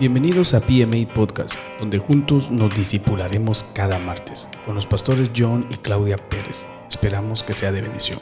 Bienvenidos a PMA Podcast, donde juntos nos disipularemos cada martes con los pastores John y Claudia Pérez. Esperamos que sea de bendición.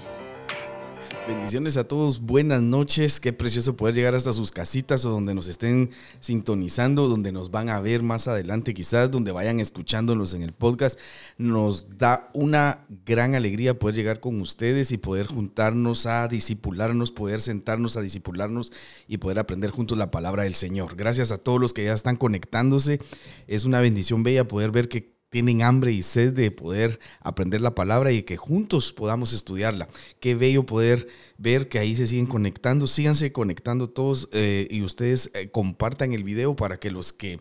Bendiciones a todos, buenas noches, qué precioso poder llegar hasta sus casitas o donde nos estén sintonizando, donde nos van a ver más adelante quizás, donde vayan escuchándonos en el podcast. Nos da una gran alegría poder llegar con ustedes y poder juntarnos a disipularnos, poder sentarnos a disipularnos y poder aprender juntos la palabra del Señor. Gracias a todos los que ya están conectándose, es una bendición bella poder ver que tienen hambre y sed de poder aprender la palabra y que juntos podamos estudiarla. Qué bello poder ver que ahí se siguen conectando. Síganse conectando todos eh, y ustedes eh, compartan el video para que los que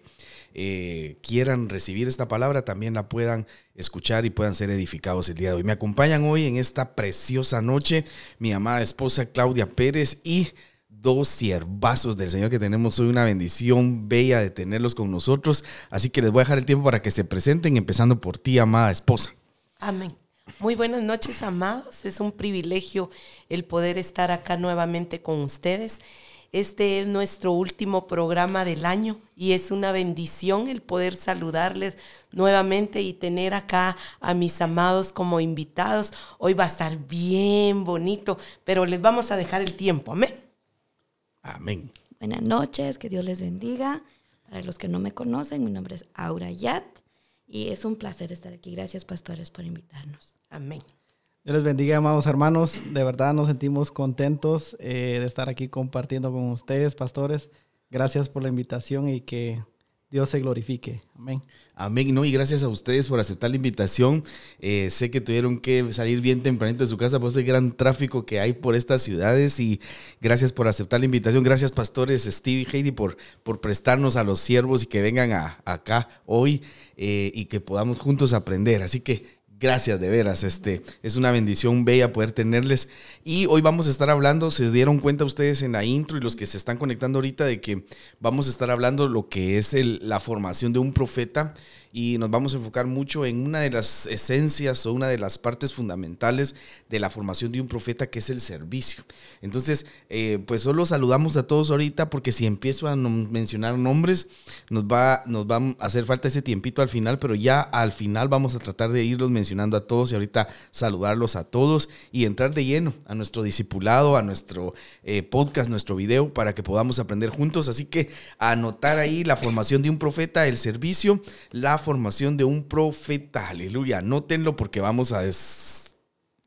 eh, quieran recibir esta palabra también la puedan escuchar y puedan ser edificados el día de hoy. Me acompañan hoy en esta preciosa noche mi amada esposa Claudia Pérez y dos siervazos del Señor que tenemos hoy, una bendición bella de tenerlos con nosotros. Así que les voy a dejar el tiempo para que se presenten, empezando por ti, amada esposa. Amén. Muy buenas noches, amados. Es un privilegio el poder estar acá nuevamente con ustedes. Este es nuestro último programa del año y es una bendición el poder saludarles nuevamente y tener acá a mis amados como invitados. Hoy va a estar bien bonito, pero les vamos a dejar el tiempo. Amén. Amén. Buenas noches, que Dios les bendiga. Para los que no me conocen, mi nombre es Aura Yat y es un placer estar aquí. Gracias, pastores, por invitarnos. Amén. Dios les bendiga, amados hermanos. De verdad nos sentimos contentos eh, de estar aquí compartiendo con ustedes, pastores. Gracias por la invitación y que Dios se glorifique. Amén. Amén. No, y gracias a ustedes por aceptar la invitación. Eh, sé que tuvieron que salir bien tempranito de su casa por ese gran tráfico que hay por estas ciudades y gracias por aceptar la invitación. Gracias, pastores Steve y Heidi, por, por prestarnos a los siervos y que vengan a, acá hoy eh, y que podamos juntos aprender. Así que Gracias de veras, este es una bendición bella poder tenerles. Y hoy vamos a estar hablando, se dieron cuenta ustedes en la intro y los que se están conectando ahorita de que vamos a estar hablando lo que es la formación de un profeta y nos vamos a enfocar mucho en una de las esencias o una de las partes fundamentales de la formación de un profeta, que es el servicio. Entonces, eh, pues solo saludamos a todos ahorita porque si empiezo a mencionar nombres, nos va, nos va a hacer falta ese tiempito al final, pero ya al final vamos a tratar de irlos mencionando a todos y ahorita saludarlos a todos y entrar de lleno a nuestro discipulado, a nuestro eh, podcast, nuestro video, para que podamos aprender juntos. Así que anotar ahí la formación de un profeta, el servicio, la formación de un profeta. Aleluya. Anótenlo porque vamos a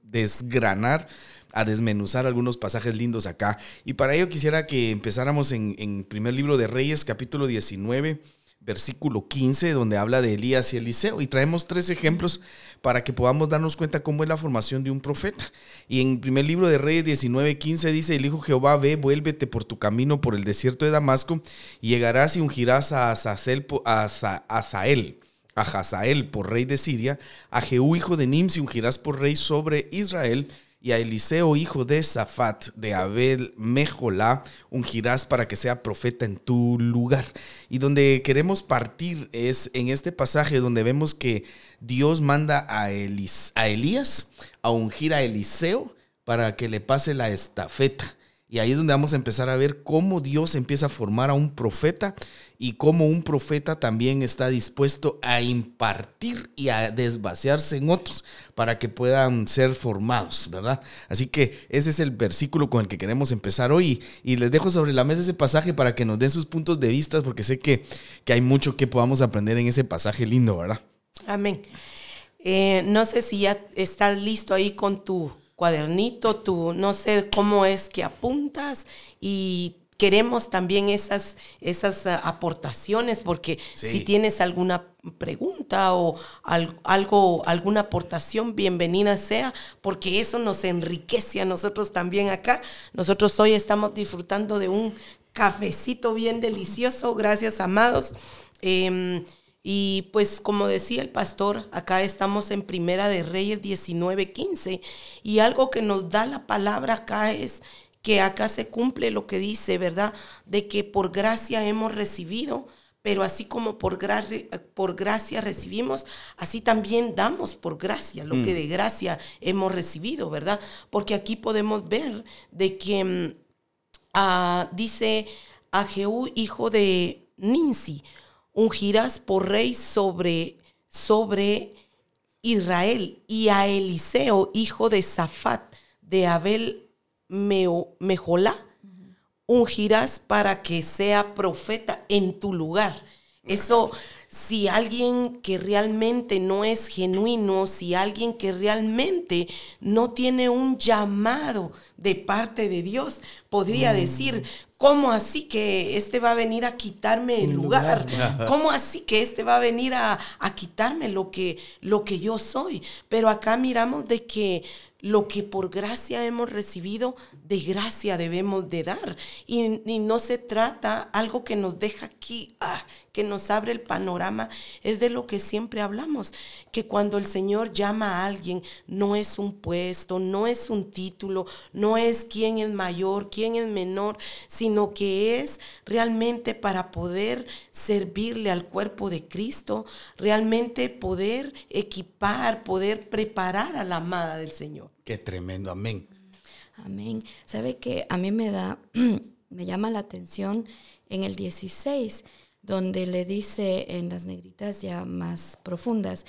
desgranar a desmenuzar algunos pasajes lindos acá. Y para ello quisiera que empezáramos en, en primer libro de Reyes, capítulo 19, versículo 15, donde habla de Elías y Eliseo. Y traemos tres ejemplos para que podamos darnos cuenta cómo es la formación de un profeta. Y en primer libro de Reyes 19, 15 dice, el Hijo Jehová, ve, vuélvete por tu camino por el desierto de Damasco, y llegarás y ungirás a Azazel, a Azael a Hazael por rey de Siria, a Jehú hijo de Nimsi ungirás por rey sobre Israel, y a Eliseo hijo de Safat de Abel Mejolá ungirás para que sea profeta en tu lugar. Y donde queremos partir es en este pasaje donde vemos que Dios manda a, a Elías a ungir a Eliseo para que le pase la estafeta. Y ahí es donde vamos a empezar a ver cómo Dios empieza a formar a un profeta y cómo un profeta también está dispuesto a impartir y a desvaciarse en otros para que puedan ser formados, ¿verdad? Así que ese es el versículo con el que queremos empezar hoy y, les dejo sobre la mesa ese pasaje para que nos den sus puntos de vista porque sé que, que hay mucho que podamos aprender en ese pasaje lindo, ¿verdad? Amén. Eh, no sé si ya estás listo ahí con tu cuadernito, tú no sé cómo es que apuntas y queremos también esas, esas ah, aportaciones porque si tienes alguna pregunta o algo, alguna aportación, bienvenida sea, porque eso nos enriquece a nosotros también acá. Nosotros hoy estamos disfrutando de un cafecito bien delicioso, gracias amados. Em, y pues como decía el pastor, acá estamos en Primera de Reyes 19:15 y algo que nos da la palabra acá es que acá se cumple lo que dice, ¿verdad? De que por gracia hemos recibido, pero así como por, gracia, por gracia recibimos, así también damos por gracia lo que mm. de gracia hemos recibido, ¿verdad? Porque aquí podemos ver de que mm, ah, dice a Jehú, hijo de Ninsi, ungirás por rey sobre, sobre Israel, y a Eliseo, hijo de Safat, de Abel Mejolá, ungirás para que sea profeta en tu lugar. Eso, si alguien que realmente no es genuino, si alguien que realmente no tiene un llamado de parte de Dios, podría mm. decir, ¿cómo así que este va a venir a quitarme el lugar? ¿Cómo así que este va a venir a, a quitarme lo que, lo que yo soy? Pero acá miramos de que lo que por gracia hemos recibido, de gracia debemos de dar. Y, no se trata algo que nos deja aquí, ah, que nos abre el panorama, es de lo que siempre hablamos, que cuando el Señor llama a alguien, no es un puesto, no es un título, no es quién es mayor, quién es menor, sino que es realmente para poder servirle al cuerpo de Cristo, realmente poder equipar, poder preparar a la amada del Señor. Qué tremendo, amén. Amén. Sabe que a mí me da, me llama la atención en el 16, donde le dice en las negritas ya más profundas,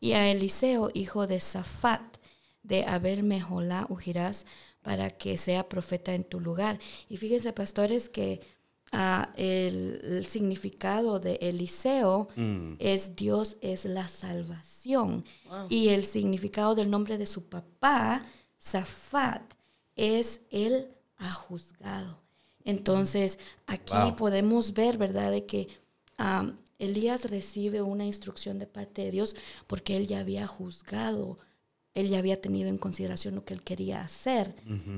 y a Eliseo, hijo de Safat, de Abel Mejolá, ungirás para que sea profeta en tu lugar. Y fíjense, pastores, que ah, el, significado de Eliseo mm. es Dios es la salvación. Y el significado del nombre de su papá, Safat, es el ha juzgado. Entonces, aquí podemos ver, ¿verdad?, de que Elías recibe una instrucción de parte de Dios porque él ya había juzgado, él ya había tenido en consideración lo que él quería hacer,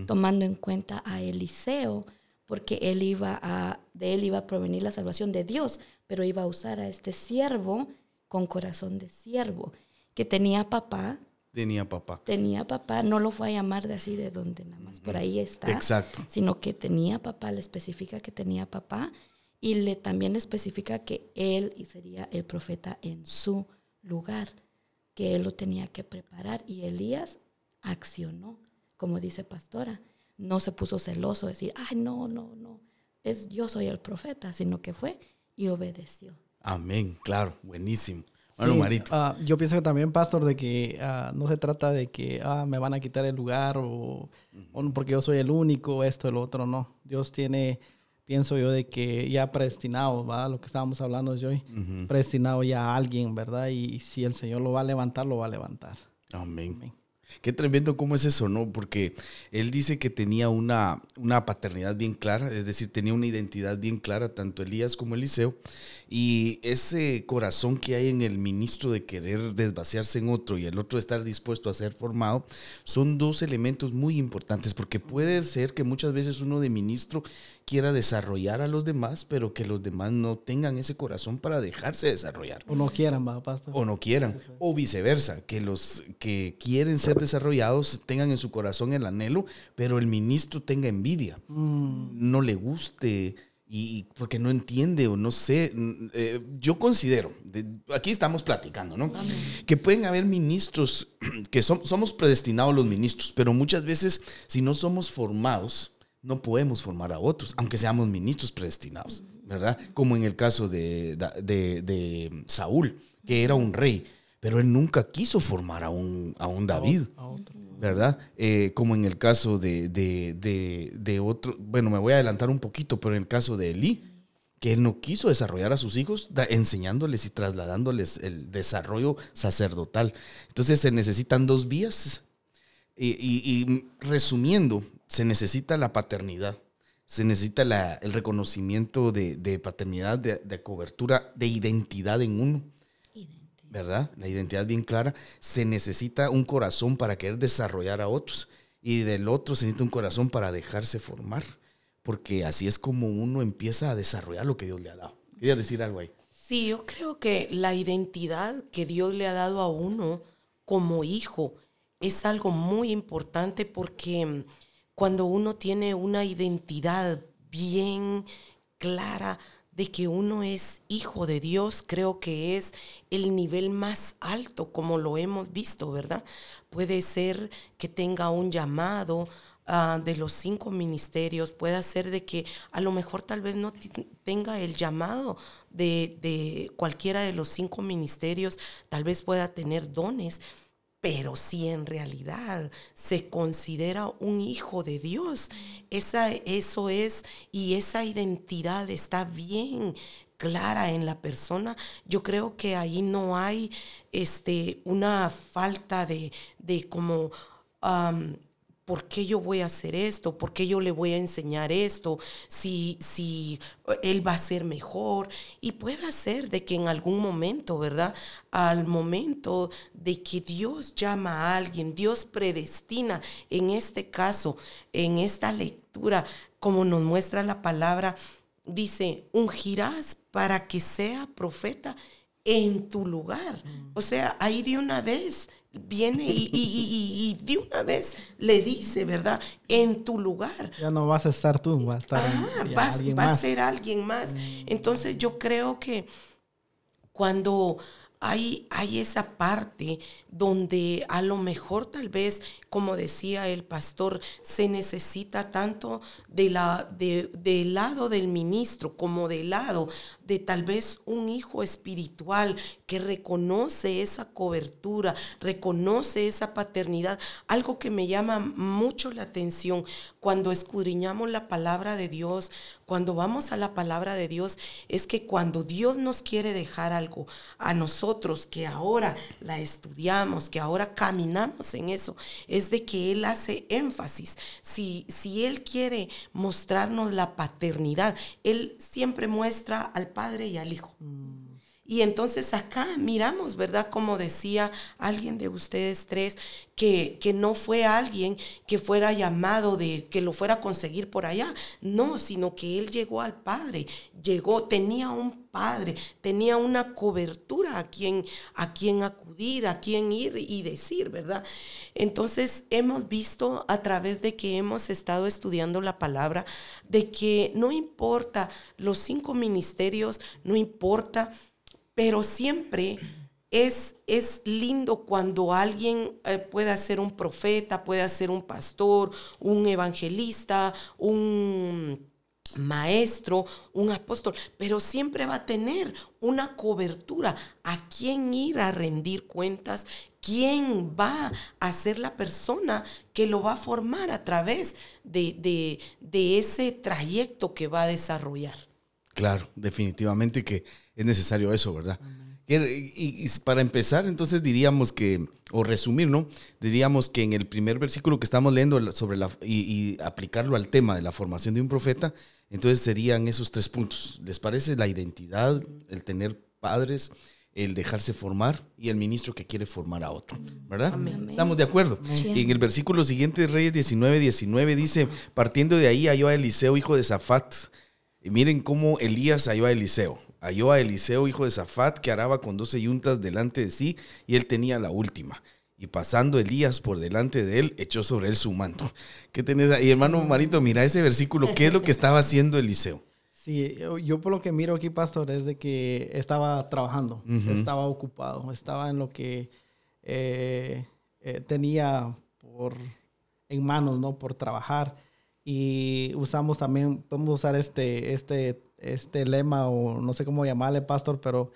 tomando en cuenta a Eliseo, porque él iba a, de él iba a provenir la salvación de Dios, pero iba a usar a este siervo con corazón de siervo, que tenía papá. Tenía papá. Tenía papá, no lo fue a llamar de así de donde nada más, por ahí está. Exacto. Sino que tenía papá, le especifica que tenía papá y le también especifica que él sería el profeta en su lugar, que él lo tenía que preparar y Elías accionó, como dice pastora, no se puso celoso, decir, ay, no, no, no, es yo soy el profeta, sino que fue y obedeció. Amén, claro, buenísimo. Bueno, Marito. Ah, yo pienso que también, pastor, de que ah, no se trata de que ah, me van a quitar el lugar o, porque yo soy el único, esto, el otro, no. Dios tiene, pienso yo, de que ya predestinado, ¿verdad? Lo que estábamos hablando hoy, predestinado ya a alguien, ¿verdad? Y, si el Señor lo va a levantar, lo va a levantar. Amén. Amén. Qué tremendo cómo es eso, ¿no? Porque él dice que tenía una, una paternidad bien clara, es decir, tenía una identidad bien clara, tanto Elías como Eliseo, y ese corazón que hay en el ministro de querer desvaciarse en otro y el otro estar dispuesto a ser formado, son dos elementos muy importantes, porque puede ser que muchas veces uno de ministro quiera desarrollar a los demás, pero que los demás no tengan ese corazón para dejarse desarrollar. O no quieran, ¿va, pastor? O no quieran. O viceversa, que los que quieren ser desarrollados tengan en su corazón el anhelo, pero el ministro tenga envidia. Mm. No le guste y porque no entiende o no sé. Eh, yo considero, aquí estamos platicando, ¿no? Que pueden haber ministros que somos predestinados los ministros, pero muchas veces si no somos formados, no podemos formar a otros, aunque seamos ministros predestinados, ¿verdad? Como en el caso de, de, Saúl, que era un rey, pero él nunca quiso formar a un, a un David, ¿verdad? Eh, como en el caso de, de, otro, bueno, me voy a adelantar un poquito, pero en el caso de Elí, que él no quiso desarrollar a sus hijos, enseñándoles y trasladándoles el desarrollo sacerdotal. Entonces se necesitan dos vías. y resumiendo, se necesita la paternidad, se necesita el reconocimiento de, paternidad, de, cobertura, de identidad en uno. ¿Verdad? La identidad bien clara. Se necesita un corazón para querer desarrollar a otros. Y del otro se necesita un corazón para dejarse formar. Porque así es como uno empieza a desarrollar lo que Dios le ha dado. Quería decir algo ahí. Sí, yo creo que la identidad que Dios le ha dado a uno como hijo es algo muy importante porque cuando uno tiene una identidad bien clara de que uno es hijo de Dios, creo que es el nivel más alto como lo hemos visto, ¿verdad? Puede ser que tenga un llamado ah, de los cinco ministerios, puede ser de que a lo mejor tal vez no tenga el llamado de, de cualquiera de los cinco ministerios, tal vez pueda tener dones, pero si en realidad se considera un hijo de Dios, esa, eso es, y esa identidad está bien clara en la persona, yo creo que ahí no hay este, una falta de, de como... ¿por qué yo voy a hacer esto? ¿Por qué yo le voy a enseñar esto? Si, si él va a ser mejor. Y puede ser de que en algún momento, ¿verdad? Al momento de que Dios llama a alguien, Dios predestina, en este caso, en esta lectura, como nos muestra la palabra, dice, ungirás para que sea profeta en tu lugar. O sea, ahí de una vez viene y, de una vez le dice, ¿verdad? En tu lugar. Ya no vas a estar tú, va a estar va a ser alguien más. Mm. Entonces yo creo que cuando hay, hay esa parte donde a lo mejor tal vez, como decía el pastor, se necesita tanto de la, de, del lado del ministro como del lado de tal vez un hijo espiritual que reconoce esa cobertura, reconoce esa paternidad. Algo que me llama mucho la atención cuando escudriñamos la palabra de Dios, cuando vamos a la palabra de Dios, es que cuando Dios nos quiere dejar algo a nosotros que ahora la estudiamos, que ahora caminamos en eso, es de que Él hace énfasis. Si, si Él quiere mostrarnos la paternidad, Él siempre muestra al Padre y al Hijo. Mm. Y entonces acá miramos, ¿verdad? Como decía alguien de ustedes tres, que, que, no fue alguien que fuera llamado de, que lo fuera a conseguir por allá. No, sino que él llegó al Padre, llegó, tenía un Padre, tenía una cobertura a quien, a quien acudir, a quien ir y decir, ¿verdad? Entonces hemos visto a través de que hemos estado estudiando la palabra, de que no importa los cinco ministerios, no importa pero siempre es, es lindo cuando alguien eh, puede ser un profeta, puede ser un pastor, un evangelista, un maestro, un apóstol, pero siempre va a tener una cobertura a quién ir a rendir cuentas, quién va a ser la persona que lo va a formar a través de, de ese trayecto que va a desarrollar. Claro, definitivamente que es necesario eso, ¿verdad? Y, para empezar, entonces diríamos que, o resumir, ¿no? Diríamos que en el primer versículo que estamos leyendo sobre la, y, aplicarlo al tema de la formación de un profeta, entonces serían esos tres puntos. ¿Les parece? La identidad, el tener padres, el dejarse formar y el ministro que quiere formar a otro, ¿verdad? Estamos de acuerdo. Y en el versículo siguiente, Reyes 19, 19, dice, partiendo de ahí halló a Eliseo, hijo de Zafat. Y miren cómo Elías halló a Eliseo halló a Eliseo, hijo de Zafat, que araba con doce yuntas delante de sí, y él tenía la última. Y pasando Elías por delante de él, echó sobre él su manto. ¿Qué tenés ahí, hermano Marito? Mira ese versículo. ¿Qué es lo que estaba haciendo Eliseo? Sí, yo por lo que miro aquí, pastor, es de que estaba trabajando, estaba ocupado, estaba en lo que eh, eh, tenía por en manos, ¿no? Por trabajar. Y usamos también, podemos usar este, este este lema o no sé cómo llamarle, pastor, pero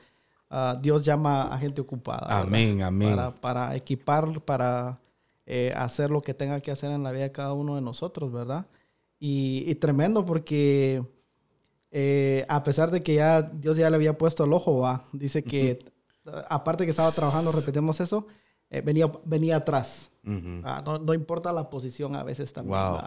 ah, Dios llama a gente ocupada. Amén, amén. Para, equipar, para eh, hacer lo que tenga que hacer en la vida de cada uno de nosotros, ¿verdad? Y, tremendo porque eh, a pesar de que ya Dios ya le había puesto el ojo, ¿va? dice que aparte que estaba trabajando, repetimos eso, eh, venía, venía atrás. Ah, no, importa la posición a veces también. Wow.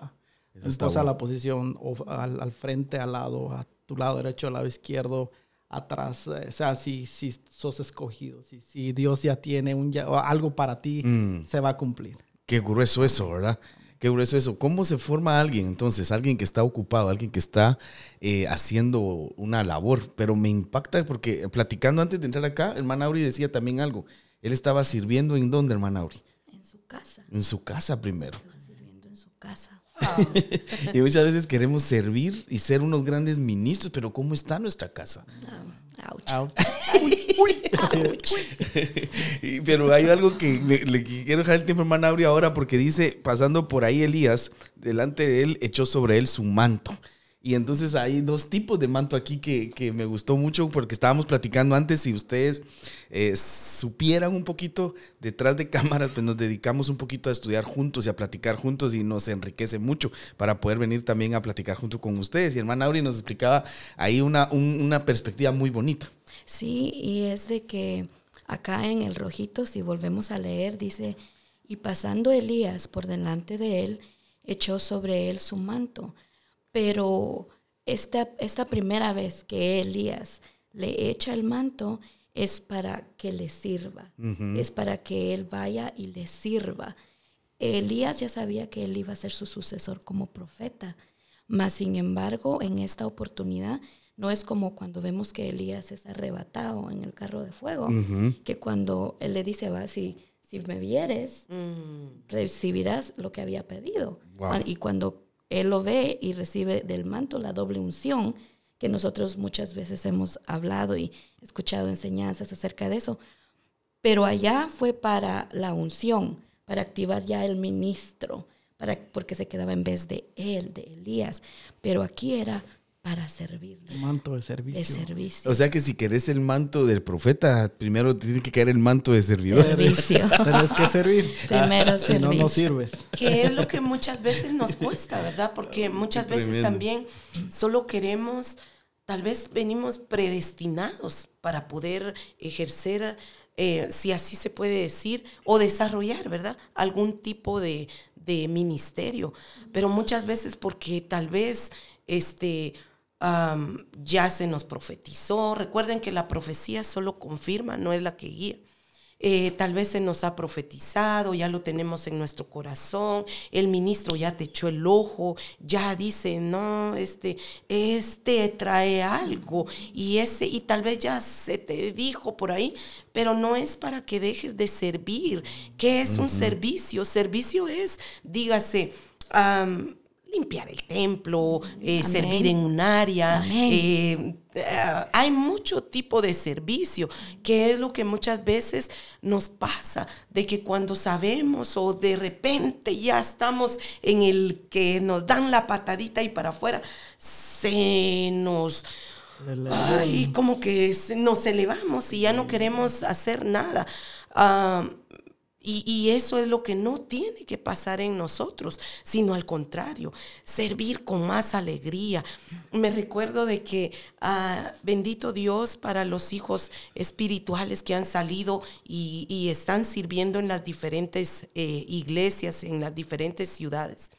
No importa la posición o al, al, frente, al lado, a tu lado derecho, al lado izquierdo, atrás. Eh, o sea, si, si sos escogido, si, si Dios ya tiene un, algo para ti, mm. se va a cumplir. Qué grueso eso, ¿verdad? Qué grueso eso. ¿Cómo se forma alguien entonces? Alguien que está ocupado, alguien que está eh, haciendo una labor. Pero me impacta porque platicando antes de entrar acá, hermana Auri decía también algo. Él estaba sirviendo en dónde, hermana Auri? En su casa. En su casa primero. Estaba sirviendo en su casa. y muchas veces queremos servir y ser unos grandes ministros, pero ¿cómo está nuestra casa? Ouch. Ouch. Uy, así de- Pero hay algo que me- le quiero dejar el tiempo, hermana Auri, ahora porque dice, pasando por ahí Elías, delante de él echó sobre él su manto. Y entonces hay dos tipos de manto aquí que, que me gustó mucho porque estábamos platicando antes. Si ustedes eh, supieran un poquito detrás de cámaras, pues nos dedicamos un poquito a estudiar juntos y a platicar juntos y nos enriquece mucho para poder venir también a platicar junto con ustedes. Y hermana Auri nos explicaba ahí una, un- una perspectiva muy bonita. Sí, y es de que acá en el rojito, si volvemos a leer, dice, y pasando Elías por delante de él, echó sobre él su manto. Pero esta, esta primera vez que Elías le echa el manto es para que le sirva, es para que él vaya y le sirva. Elías ya sabía que él iba a ser su sucesor como profeta, mas sin embargo en esta oportunidad no es como cuando vemos que Elías es arrebatado en el carro de fuego, que cuando él le dice, va, si, si me vieres, recibirás lo que había pedido. Wow. Y cuando él lo ve y recibe del manto la doble unción, que nosotros muchas veces hemos hablado y escuchado enseñanzas acerca de eso, pero allá fue para la unción, para activar ya el ministro, para, porque se quedaba en vez de él, de Elías, pero aquí era para servirle, Manto de servicio. de servicio. O sea que si querés el manto del profeta, primero te tiene que caer el manto de servidor. servicio. Tenés que servir. Primero Si no, no sirves. que es lo que muchas veces nos cuesta, ¿verdad? Porque muchas veces tremendo. también solo queremos, tal vez venimos predestinados para poder ejercer, eh, si así se puede decir, o desarrollar, ¿verdad? Algún tipo de, de ministerio. Pero muchas veces porque tal vez este, ya se nos profetizó. Recuerden que la profecía solo confirma, no es la que guía. Eh, tal vez se nos ha profetizado, ya lo tenemos en nuestro corazón, el ministro ya te echó el ojo, ya dice, no, este, este trae algo, y ese, y tal vez ya se te dijo por ahí, pero no es para que dejes de servir. ¿Qué es un servicio? Servicio es, dígase, limpiar el templo, eh, servir en un área, eh, eh, hay mucho tipo de servicio, que es lo que muchas veces nos pasa, de que cuando sabemos o de repente ya estamos en el que nos dan la patadita y para afuera, se nos... Ay, como que nos elevamos y ya no queremos hacer nada. Ah, y, eso es lo que no tiene que pasar en nosotros, sino al contrario, servir con más alegría. Me recuerdo de que, ah, bendito Dios para los hijos espirituales que han salido y, y están sirviendo en las diferentes eh, iglesias, en las diferentes ciudades.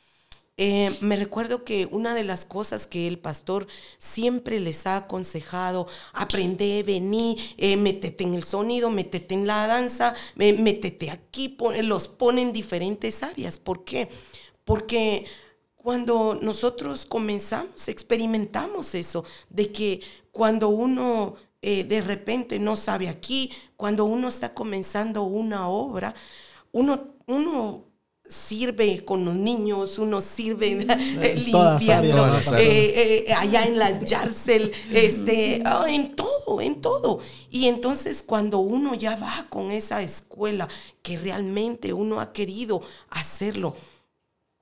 Eh, me recuerdo que una de las cosas que el pastor siempre les ha aconsejado, aprende, vení, eh, métete en el sonido, métete en la danza, me- métete aquí, los pone en diferentes áreas. ¿Por qué? Porque cuando nosotros comenzamos, experimentamos eso, de que cuando uno eh, de repente no sabe aquí, cuando uno está comenzando una obra, uno, uno sirve con los niños, uno sirve eh, En todas limpiando, áreas. eh, eh, allá en la Yarcel, este, ah, en todo, en todo. Y entonces cuando uno ya va con esa escuela que realmente uno ha querido hacerlo,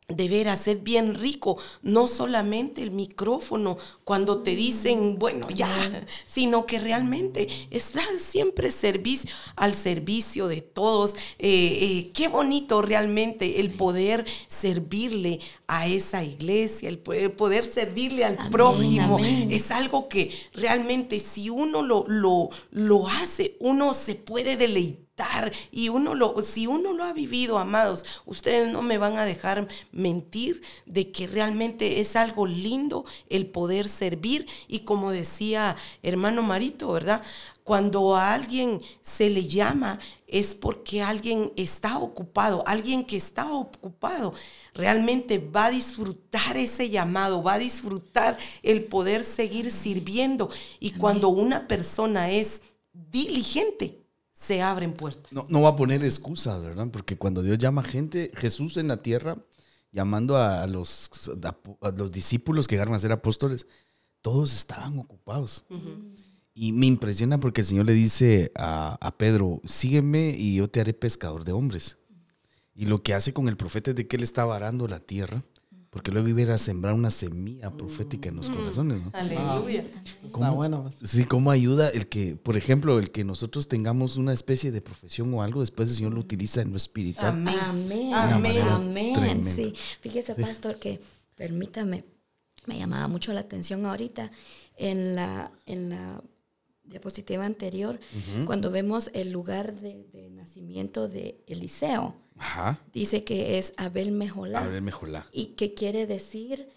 de veras es bien rico, no solamente el micrófono cuando te dicen, bueno, ya, sino que realmente estar siempre servicio, al servicio de todos. Eh, eh, qué bonito realmente el poder servirle a esa iglesia, el poder, poder servirle al Amén, prójimo. amén. Es algo que realmente si uno lo, lo, lo hace, uno se puede deleitar y uno lo, si uno lo ha vivido, amados, ustedes no me van a dejar mentir de que realmente es algo lindo el poder servir. Y como decía hermano Marito, ¿verdad? Cuando a alguien se le llama es porque alguien está ocupado, alguien que está ocupado realmente va a disfrutar ese llamado, va a disfrutar el poder seguir sirviendo. Y cuando una persona es diligente, se abren puertas. No, no va a poner excusas, ¿verdad? Porque cuando Dios llama gente, Jesús en la tierra, llamando a, los, a los discípulos que llegaron a ser apóstoles, todos estaban ocupados. Y me impresiona porque el Señor le dice a, a Pedro, sígueme y yo te haré pescador de hombres. Y lo que hace con el profeta es de que él está varando la tierra, porque luego iba a ir a sembrar una semilla profética en los corazones. ¿no? Aleluya. Está bueno. pastor. Sí, cómo ayuda el que, por ejemplo, el que nosotros tengamos una especie de profesión o algo, después el Señor lo utiliza en lo espiritual. Amén. Amén. Amén. Sí. Fíjese, pastor, que permítame, me llamaba mucho la atención ahorita en la, en la diapositiva anterior, cuando vemos el lugar de, de nacimiento de Eliseo. Ajá. Dice que es Abel Mejolá. Abel Mejolá. Y que quiere decir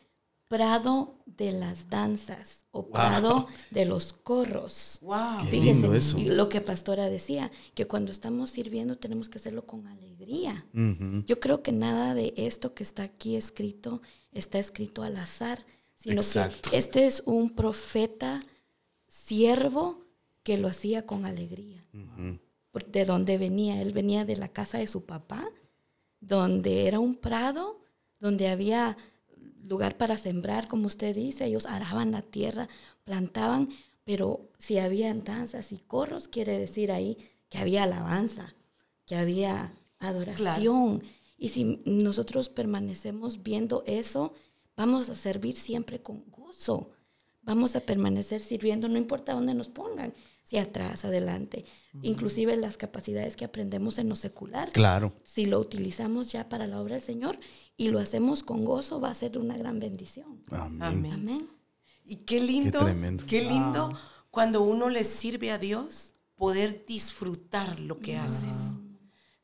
prado de las danzas o prado de los corros. Wow. Qué Fíjese, lindo eso. y lo que Pastora decía, que cuando estamos sirviendo tenemos que hacerlo con alegría. Yo creo que nada de esto que está aquí escrito está escrito al azar, sino Exacto. que este es un profeta siervo que lo hacía con alegría. Por- ¿De dónde venía? Él venía de la casa de su papá, donde era un prado, donde había lugar para sembrar, como usted dice, ellos araban la tierra, plantaban, pero si había danzas y corros, quiere decir ahí que había alabanza, que había adoración. Y si nosotros permanecemos viendo eso, vamos a servir siempre con gozo. Vamos a permanecer sirviendo, no importa dónde nos pongan, si atrás, adelante. Inclusive las capacidades que aprendemos en lo secular, Claro. si lo utilizamos ya para la obra del Señor y lo hacemos con gozo, va a ser una gran bendición. Amén. Amén. Amén. Y qué lindo, Qué tremendo. qué lindo cuando uno le sirve a Dios poder disfrutar lo que haces.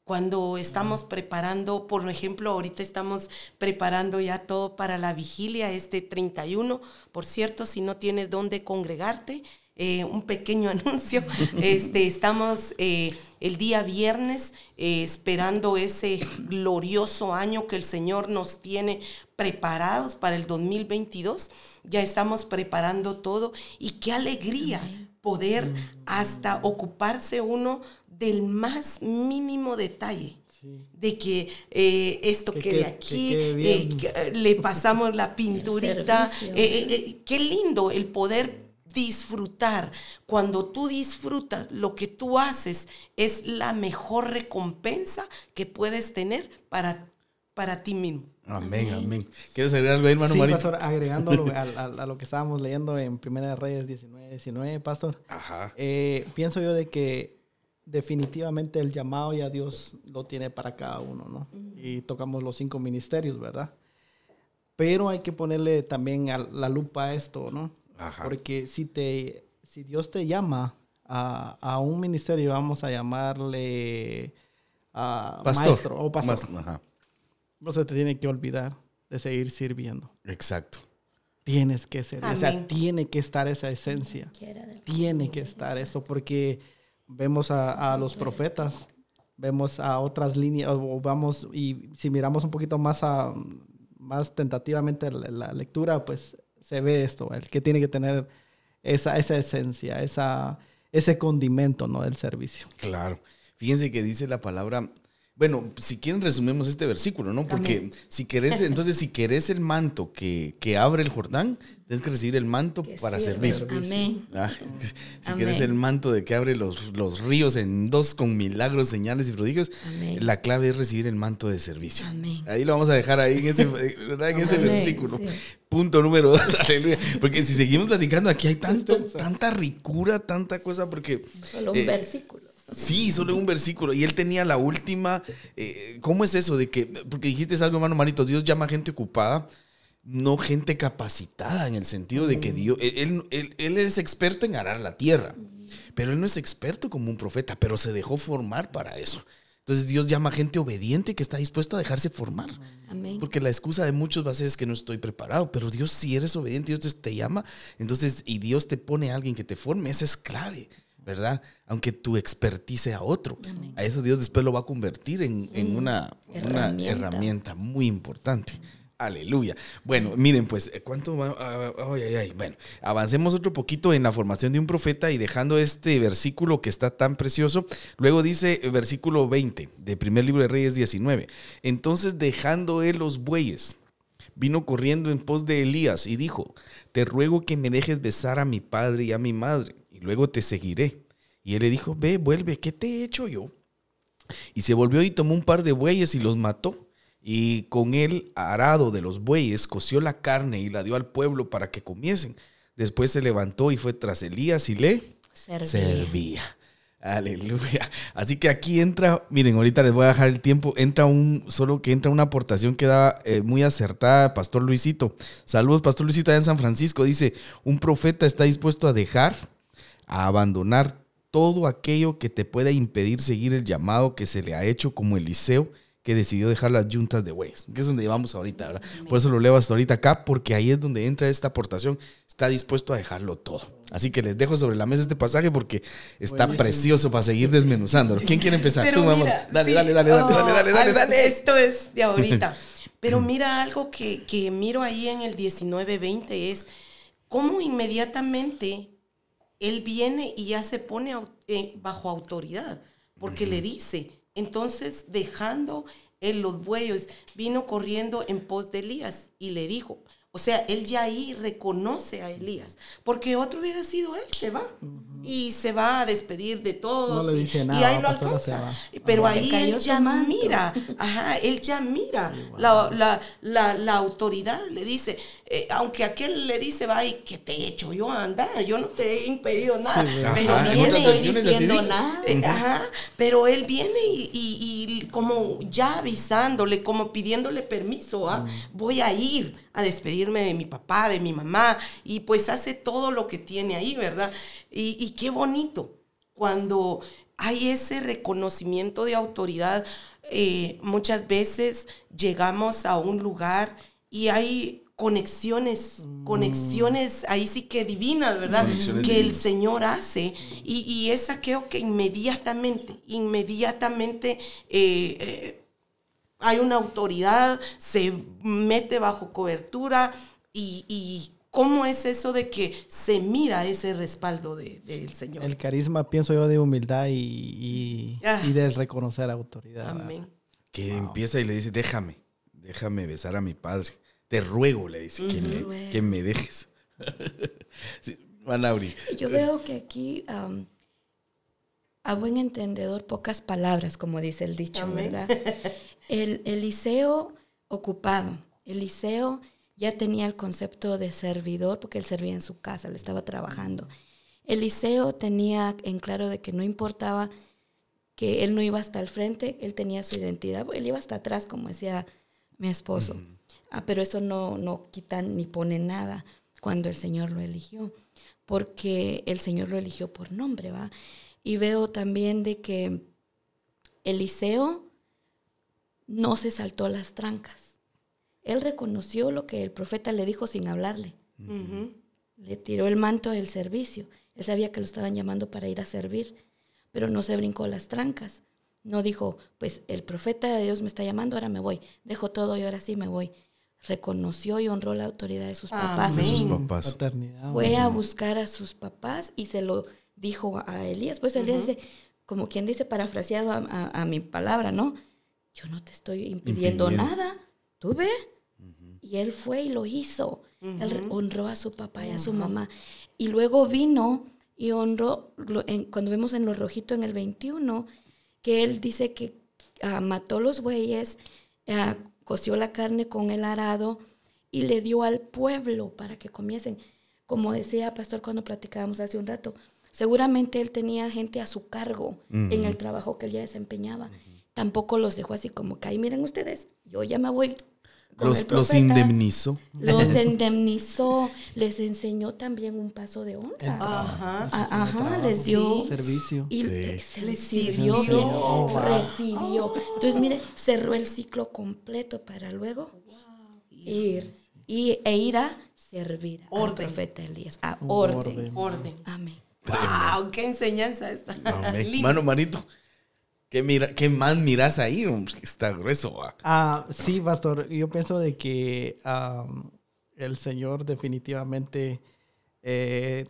Cuando estamos preparando, por ejemplo, ahorita estamos preparando ya todo para la vigilia, este 31. Por cierto, si no tienes dónde congregarte, eh, un pequeño anuncio. Este, estamos eh, el día viernes eh, esperando ese glorioso año que el Señor nos tiene preparados para el 2022. Ya estamos preparando todo y qué alegría poder hasta ocuparse uno del más mínimo detalle. De que eh, esto Que quede aquí, que quede eh, le pasamos la pinturita. eh, qué lindo el poder disfrutar. Cuando tú disfrutas lo que tú haces, es la mejor recompensa que puedes tener para, para ti mismo. Amén, amén. ¿Quieres agregar algo ahí, hermano Sí, Marito? pastor, agregando lo- a, a- a lo que estábamos leyendo en Primera de Reyes 19, 19, pastor. Ajá. Eh, pienso yo de que definitivamente el llamado ya Dios lo tiene para cada uno, ¿no? Y tocamos los cinco ministerios, ¿verdad? Pero hay que ponerle también a la lupa a esto, ¿no? Ajá. Porque si te, si Dios te llama a, a un ministerio, vamos a llamarle a Pastor. maestro o pastor, Mas- ajá. no se te tiene que olvidar de seguir sirviendo. Exacto. Tienes que ser, o sea, tiene que estar esa esencia. Tiene que estar eso porque vemos a, a los profetas, vemos a otras líneas, o vamos, y si miramos un poquito más, a, más tentativamente la, la lectura, pues se ve esto, el que tiene que tener esa, esa esencia, esa, ese condimento ¿no? del servicio. Claro. Fíjense que dice la palabra. Bueno, si quieren resumimos este versículo, ¿no? Porque si querés, entonces si querés el manto que, que abre el Jordán, tienes que recibir el manto que para sirve. servir. Amén. Ah, Si Amén. quieres el manto de que abre los, los ríos en dos con milagros, señales y prodigios, Amén. la clave es recibir el manto de servicio. Amén. Ahí lo vamos a dejar ahí en ese, ¿verdad? En ese Amén, versículo. sí. Punto número dos, aleluya. Porque si seguimos platicando, aquí hay tanto, tanta ricura, tanta cosa, porque... Solo un eh, versículo. Sí, solo un versículo. Y él tenía la última. eh, ¿Cómo es eso? De que, porque dijiste algo, hermano Marito, Dios llama gente ocupada, no gente capacitada, en el sentido de que Dios, él, él- él es experto en arar la tierra, pero él no es experto como un profeta, pero se dejó formar para eso. Entonces Dios llama gente obediente que está dispuesto a dejarse formar. Amén. Porque la excusa de muchos va a ser es que no estoy preparado, pero Dios si eres obediente, Dios te, te llama, entonces y Dios te pone a alguien que te forme, esa es clave, ¿verdad? Aunque tu expertise sea otro, a eso Dios después lo va a convertir en, en una, una Herramienta. herramienta muy importante. Aleluya. Bueno, miren, pues, ¿cuánto va? Ah, Ay, ay, ay. Bueno, avancemos otro poquito en la formación de un profeta y dejando este versículo que está tan precioso. Luego dice eh, versículo 20 de primer libro de Reyes 19. Entonces, dejando él los bueyes, vino corriendo en pos de Elías y dijo, te ruego que me dejes besar a mi padre y a mi madre. Y luego te seguiré. Y él le dijo, ve, vuelve, ¿qué te he hecho yo? Y se volvió y tomó un par de bueyes y los mató. Y con el arado de los bueyes coció la carne y la dio al pueblo para que comiesen. Después se levantó y fue tras Elías y le Servía. servía. Aleluya. Así que aquí entra, miren, ahorita les voy a dejar el tiempo, entra un, solo que entra una aportación que da eh, muy acertada, Pastor Luisito. Saludos, Pastor Luisito, allá en San Francisco. Dice, un profeta está dispuesto a dejar, a abandonar todo aquello que te pueda impedir seguir el llamado que se le ha hecho como Eliseo, que decidió dejar las yuntas de bueyes, que es donde llevamos ahorita, ¿verdad? Por eso lo leo hasta ahorita acá, porque ahí es donde entra esta aportación, está dispuesto a dejarlo todo. Así que les dejo sobre la mesa este pasaje porque está Buenísimo. precioso para seguir desmenuzándolo. ¿Quién quiere empezar? Pero Tú, mira, Dale, sí, dale, dale, dale, oh, dale, dale, dale, algo- dale. Esto es de ahorita. Pero mira algo que, que miro ahí en el 19-20 es cómo inmediatamente él viene y ya se pone eh, bajo autoridad, porque le dice, entonces dejando él los bueyes, vino corriendo en pos de Elías y le dijo, o sea, él ya ahí reconoce a Elías, porque otro hubiera sido él, se va y se va a despedir de todos No le y- dice y, nada, ahí lo alcanza. Pero Ajá. ahí él ya manto. mira, ajá, él ya mira la, la, la, la autoridad, le dice, eh, aunque aquel le dice, va, ¿y qué te he hecho yo a andar? Yo no te he impedido nada. Sí, pero Ajá, viene y- diciendo nada. Ajá, pero él viene y, y- y como ya avisándole, como pidiéndole permiso, ¿ah? voy a ir a despedirme de mi papá, de mi mamá, y pues hace todo lo que tiene ahí, ¿verdad? Y, y qué bonito cuando hay ese reconocimiento de autoridad. eh, muchas veces llegamos a un lugar y hay conexiones, conexiones ahí sí que divinas, ¿verdad? Conexiones que el divinas. Señor hace. Y, y es aquello que inmediatamente, inmediatamente eh, eh, hay una autoridad, se mete bajo cobertura y, y cómo es eso de que se mira ese respaldo de- del Señor. El carisma, pienso yo, de humildad y, y, Ah. y de reconocer autoridad. Amén. Que empieza y le dice, déjame, déjame besar a mi padre. Te ruego, le dice, que, me, que me dejes. sí, Manauri. Yo veo que aquí, a buen entendedor, pocas palabras, como dice el dicho, Amén. ¿verdad? El Eliseo ocupado. Eliseo ya tenía el concepto de servidor porque él servía en su casa, le estaba trabajando. Eliseo tenía en claro de que no importaba que él no iba hasta el frente, él tenía su identidad, él iba hasta atrás, como decía mi esposo. Ah, pero eso no, no quita ni pone nada cuando el Señor lo eligió, porque el Señor lo eligió por nombre, ¿va? Y veo también de que Eliseo no se saltó las trancas. Él reconoció lo que el profeta le dijo sin hablarle. Le tiró el manto del servicio. Él sabía que lo estaban llamando para ir a servir, pero no se brincó las trancas. No dijo, pues el profeta de Dios me está llamando, ahora me voy. Dejo todo y ahora sí me voy. Reconoció y honró la autoridad de sus papás. De sus Amén. papás. Paternidad. Fue a buscar a sus papás y se lo dijo a Elías. Pues Elías dice, como quien dice, parafraseado a, a- a mi palabra, ¿no? Yo no te estoy impidiendo, Impidiendo. nada. Tú ve. Y él fue y lo hizo. Él honró a su papá y a su mamá. Y luego vino y honró, lo- en- cuando vemos en lo rojito en el 21, que él dice que ah, mató los bueyes, ah, coció la carne con el arado y le dio al pueblo para que comiesen. Como decía Pastor cuando platicábamos hace un rato, seguramente él tenía gente a su cargo en el trabajo que él ya desempeñaba. Tampoco los dejó así como que, "Ay, miren ustedes, yo ya me voy. con el Los, los profeta". indemnizó. Los indemnizó, les enseñó también un paso de honra. Ajá. Ah, Ajá, les dio Servicio. y Sí. se Les sirvió Oh, wow. recibió. Entonces, mire, cerró el ciclo completo para luego ir y, e ir a servir al Orden. profeta Elías. A orden. orden. Orden. Amén. ¡Wow! ¡Qué enseñanza esta! Amén. Mano, manito. ¿Qué, mira, ¿Qué más miras ahí? hombre? Está grueso. Ah, sí, pastor. Yo pienso de que el Señor definitivamente, eh,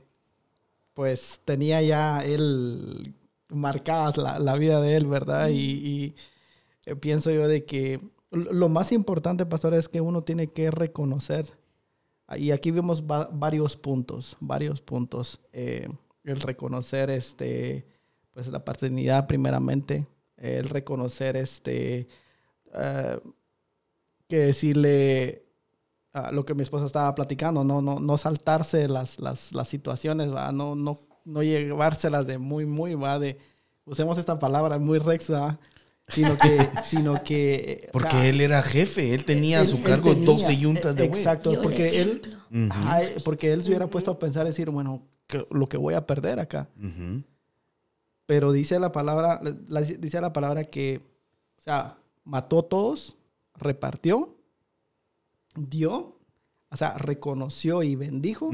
pues tenía ya él marcadas la, la vida de él, ¿verdad? Y, y, eh, pienso yo de que lo lo más importante, pastor, es que uno tiene que reconocer. Y aquí vemos va- varios puntos, varios puntos. Eh, el reconocer este, pues la paternidad primeramente, el reconocer este, eh, que decirle a lo que mi esposa estaba platicando, no, no, no saltarse las, las, las situaciones, ¿va? No, no, no llevárselas de muy, muy, va, de, usemos esta palabra, muy rex, ¿va? sino que, sino que, o Porque sea, él era jefe, él tenía a él- su él cargo tenía- 12 yuntas de güey. Exacto, Yo porque él, ejemplo. Ujú, ajá, porque él se hubiera puesto a pensar, decir, bueno, que- lo que voy a perder acá. ujú. Pero dice la palabra, la- dice la palabra que, o sea, mató a todos, repartió, dio, o sea, reconoció y bendijo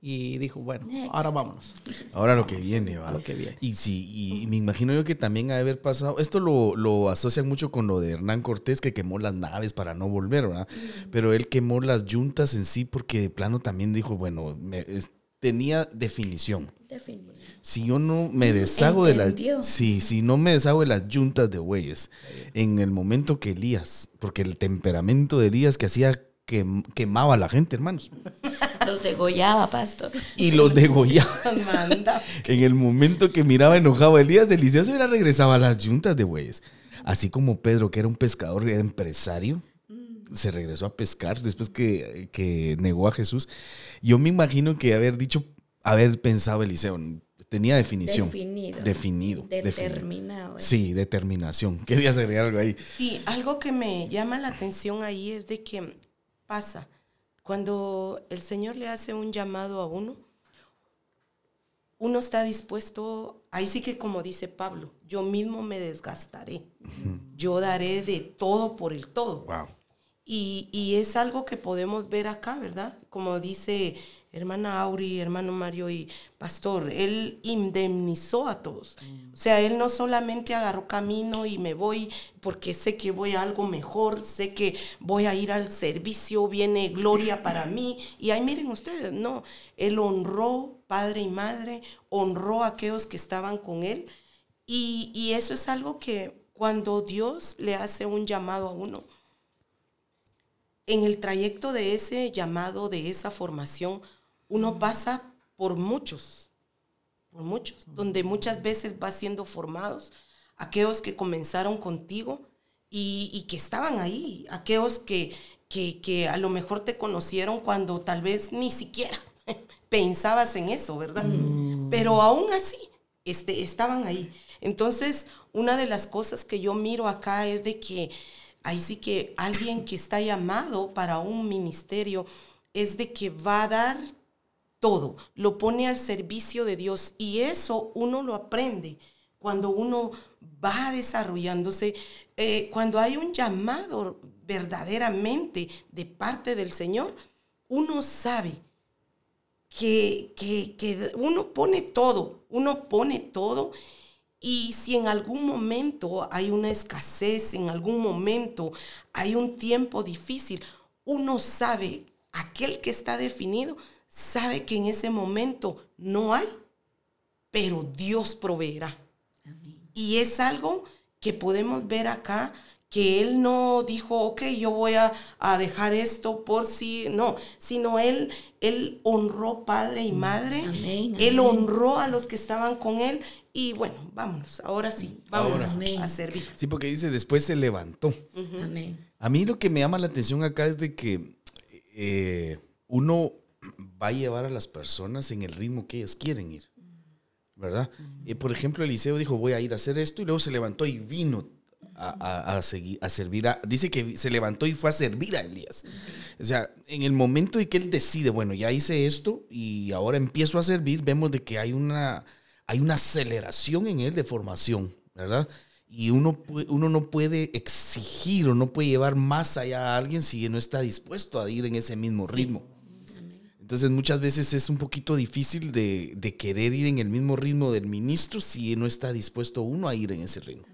y dijo, bueno, Next. ahora vámonos Ahora lo que viene, va. lo que viene. Y sí, y me imagino yo que también ha de haber pasado, esto lo, lo asocian mucho con lo de Hernán Cortés que quemó las naves para no volver, ¿verdad? Pero él quemó las yuntas en sí porque de plano también dijo, bueno, me- es- tenía definición. Definido. Si yo no me deshago de las... Sí, si no me deshago de las yuntas de bueyes, en el momento que Elías, porque el temperamento de Elías que hacía que quemaba a la gente, hermanos, Los degollaba, pastor. y los degollaba. En el momento que miraba enojado a Elías, Elías se hubiera regresado a las yuntas de bueyes. Así como Pedro, que era un pescador, era empresario, se regresó a pescar después que, que negó a Jesús. Yo me imagino que haber dicho, haber pensado Eliseo, tenía definición. Definido. Definido. definido. Determinado. ¿eh? Sí, determinación. Querías agregar algo ahí. Sí, algo que me llama la atención ahí es de que pasa cuando el Señor le hace un llamado a uno, uno está dispuesto, ahí sí que como dice Pablo, yo mismo me desgastaré, yo daré de todo por el todo. Wow. Y, y es algo que podemos ver acá, ¿verdad? Como dice hermana Auri, hermano Mario y pastor, él indemnizó a todos. O sea, él no solamente agarró camino y me voy porque sé que voy a algo mejor, sé que voy a ir al servicio, viene gloria para mí. Y ahí miren ustedes, no, él honró padre y madre, honró a aquellos que estaban con él. Y, y eso es algo que cuando Dios le hace un llamado a uno, en el trayecto de ese llamado, de esa formación, uno pasa por muchos, por muchos, donde muchas veces va siendo formados, aquellos que comenzaron contigo y, y que estaban ahí, aquellos que, que, que a lo mejor te conocieron cuando tal vez ni siquiera pensabas en eso, ¿verdad? Pero aún así, este, estaban ahí. Entonces, una de las cosas que yo miro acá es de que ahí sí que alguien que está llamado para un ministerio es de que va a dar todo, lo pone al servicio de Dios y eso uno lo aprende cuando uno va desarrollándose, eh, cuando hay un llamado verdaderamente de parte del Señor, uno sabe que, que, que uno pone todo, uno pone todo y si en algún momento hay una escasez, en algún momento hay un tiempo difícil, uno sabe, aquel que está definido, sabe que en ese momento no hay, pero Dios proveerá. Y es algo que podemos ver acá, que Él no dijo, ok, yo voy a, a dejar esto por si, no, sino Él, Él honró padre y madre, Amén, Él honró a los que estaban con Él y bueno, vámonos, ahora sí, vámonos Ahora. A servir. Sí, porque dice, después se levantó. Amén. A mí lo que me llama la atención acá es de que eh, uno va a llevar a las personas en el ritmo que ellos quieren ir, ¿verdad? Eh, por ejemplo, Eliseo dijo, voy a ir a hacer esto, y luego se levantó y vino a, a- a seguir, a servir a... Dice que se levantó y fue a servir a Elías. O sea, en el momento en que él decide, bueno, ya hice esto y ahora empiezo a servir, vemos de que hay una, hay una aceleración en él de formación, ¿verdad? Y uno, uno no puede exigir o no puede llevar más allá a alguien si no está dispuesto a ir en ese mismo ritmo. Entonces muchas veces es un poquito difícil de, de querer ir en el mismo ritmo del ministro si no está dispuesto uno a ir en ese ritmo.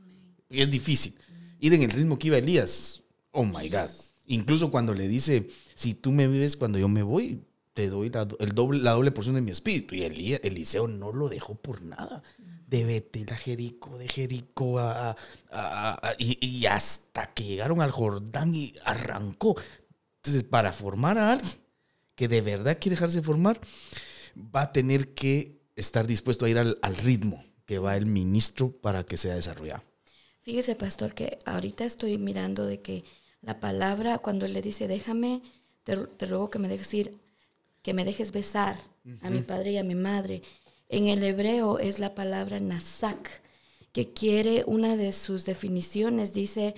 Y es difícil. Ir en el ritmo que iba Elías. Oh my God. Incluso cuando le dice, si tú me vives cuando yo me voy, te doy la, el doble, la doble porción de mi espíritu. Y Elías, Eliseo no lo dejó por nada. De Betel a Jericó, de Jericó a, a- y hasta que llegaron al Jordán y arrancó. Entonces, para formar a alguien que de verdad quiere dejarse formar, va a tener que estar dispuesto a ir al, al ritmo que va el ministro para que sea desarrollado. Fíjese, pastor, que ahorita estoy mirando de que la palabra, cuando él le dice, déjame, te, te ruego que me dejes ir, que me dejes besar a mi padre y a mi madre. En el hebreo es la palabra nasak, que quiere una de sus definiciones, dice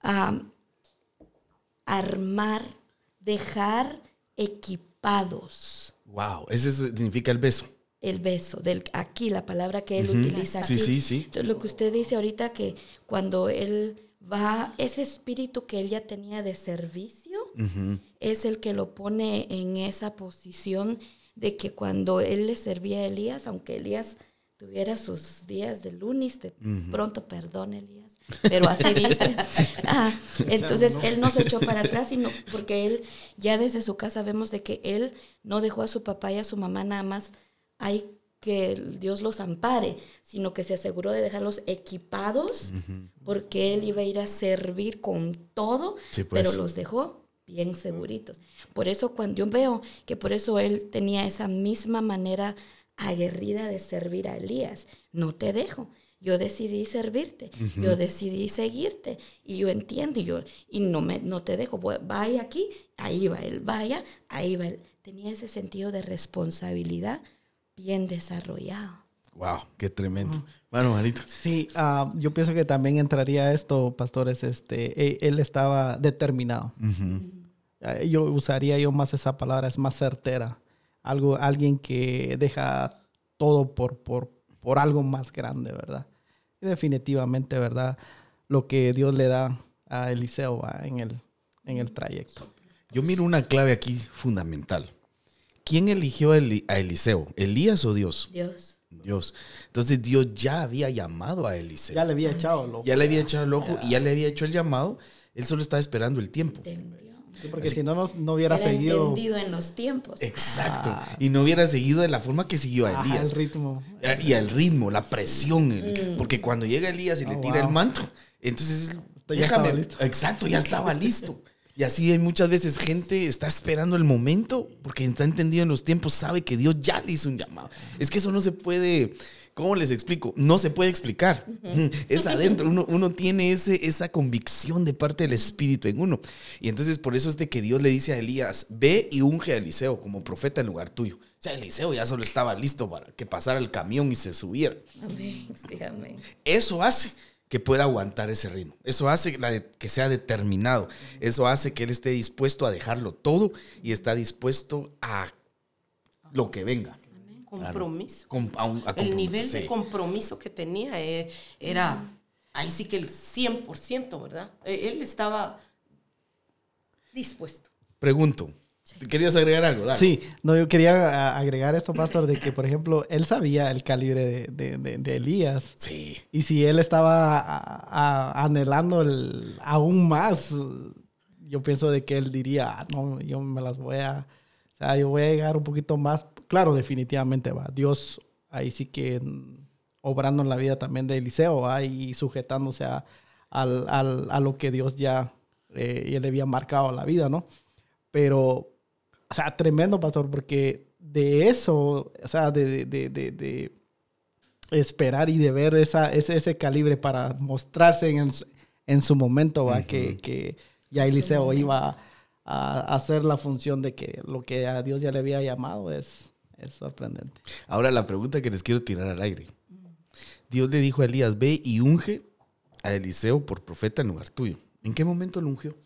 am, armar, dejar equipados. Wow, ese es- significa el beso. El beso, del, aquí la palabra que él utiliza Sí, aquí. sí, sí. Entonces, lo que usted dice ahorita que cuando él va, ese espíritu que él ya tenía de servicio. Es el que lo pone en esa posición de que cuando él le servía a Elías, aunque Elías tuviera sus días de lunes, de pronto perdón Elías, pero así dice. Ah, entonces él no se echó para atrás, sino porque él ya desde su casa vemos de que él no dejó a su papá y a su mamá nada más hay que Dios los ampare, sino que se aseguró de dejarlos equipados porque él iba a ir a servir con todo, Sí, pues. pero los dejó bien seguritos. Por eso cuando yo veo que por eso él tenía esa misma manera aguerrida de servir a Elías, no te dejo. Yo decidí servirte, yo decidí seguirte y yo entiendo y yo y no me no te dejo, vaya aquí, ahí va él, vaya, ahí va él. Tenía ese sentido de responsabilidad bien desarrollado. Wow, qué tremendo. Bueno, Marito. Sí, ah, yo pienso que también entraría esto, pastores, este, e- él estaba determinado. Ah, Yo usaría yo más esa palabra, es más certera. Algo, alguien que deja todo por, por, por algo más grande, ¿verdad? Y definitivamente, ¿verdad? Lo que Dios le da a Eliseo ¿va? en el, en el trayecto. Yo miro una clave aquí fundamental. ¿Quién eligió a, Eli- a Eliseo? ¿Elías o Dios? Dios. Dios. Entonces Dios ya había llamado a Eliseo. Ya le había echado el ojo. Ya le había echado el ojo y ya le había hecho el llamado. Él solo estaba esperando el tiempo. Sí, porque si no, no, no hubiera Era seguido entendido en los tiempos. Exacto. Y no hubiera seguido de la forma que siguió a ajá, Elías. el ritmo. Eh, Y al ritmo, la presión. el- Porque cuando llega Elías y le Oh, tira wow. el manto, entonces Usted ya déjame. estaba listo. Exacto, ya estaba listo. Y así hay muchas veces gente está esperando el momento porque está entendido en los tiempos, sabe que Dios ya le hizo un llamado. Es que eso no se puede, ¿cómo les explico? No se puede explicar. Es adentro, uno, uno tiene ese, esa convicción de parte del Espíritu en uno. Y entonces por eso es de que Dios le dice a Elías, ve y unge a Eliseo como profeta en lugar tuyo. O sea, Eliseo ya solo estaba listo para que pasara el camión y se subiera. Amén. Sí, amén. Eso hace que pueda aguantar ese ritmo. Eso hace la de- que sea determinado. Eso hace que él esté dispuesto a dejarlo todo y está dispuesto a lo que venga. Compromiso. Com- a un- a El nivel de compromiso que tenía eh, era, ahí sí que el 100%, ¿verdad? Eh, Él estaba dispuesto. Pregunto, ¿te ¿querías agregar algo? Dale. Sí, no, yo quería a- agregar esto, pastor, de que, por ejemplo, él sabía el calibre de, de- de- de Elías. Sí. Y si él estaba a- a- anhelando el, aún más, yo pienso de que él diría, "Ah, no, yo me las voy a, o sea, yo voy a llegar un poquito más. Claro, definitivamente va. Dios ahí sí que obrando en la vida también de Eliseo, ¿va? y sujetándose a, al- al- a lo que Dios ya, eh, ya le había marcado la vida, ¿no? Pero, o sea, tremendo, pastor, porque de eso, o sea, de, de, de, de esperar y de ver esa, ese, ese calibre para mostrarse en, su- en su momento, ¿va? que, que ya Eliseo iba a, a hacer la función de que lo que a Dios ya le había llamado es, es sorprendente. Ahora la pregunta que les quiero tirar al aire. Dios le dijo a Elías, ve y unge a Eliseo por profeta en lugar tuyo. ¿En qué momento lo ungió?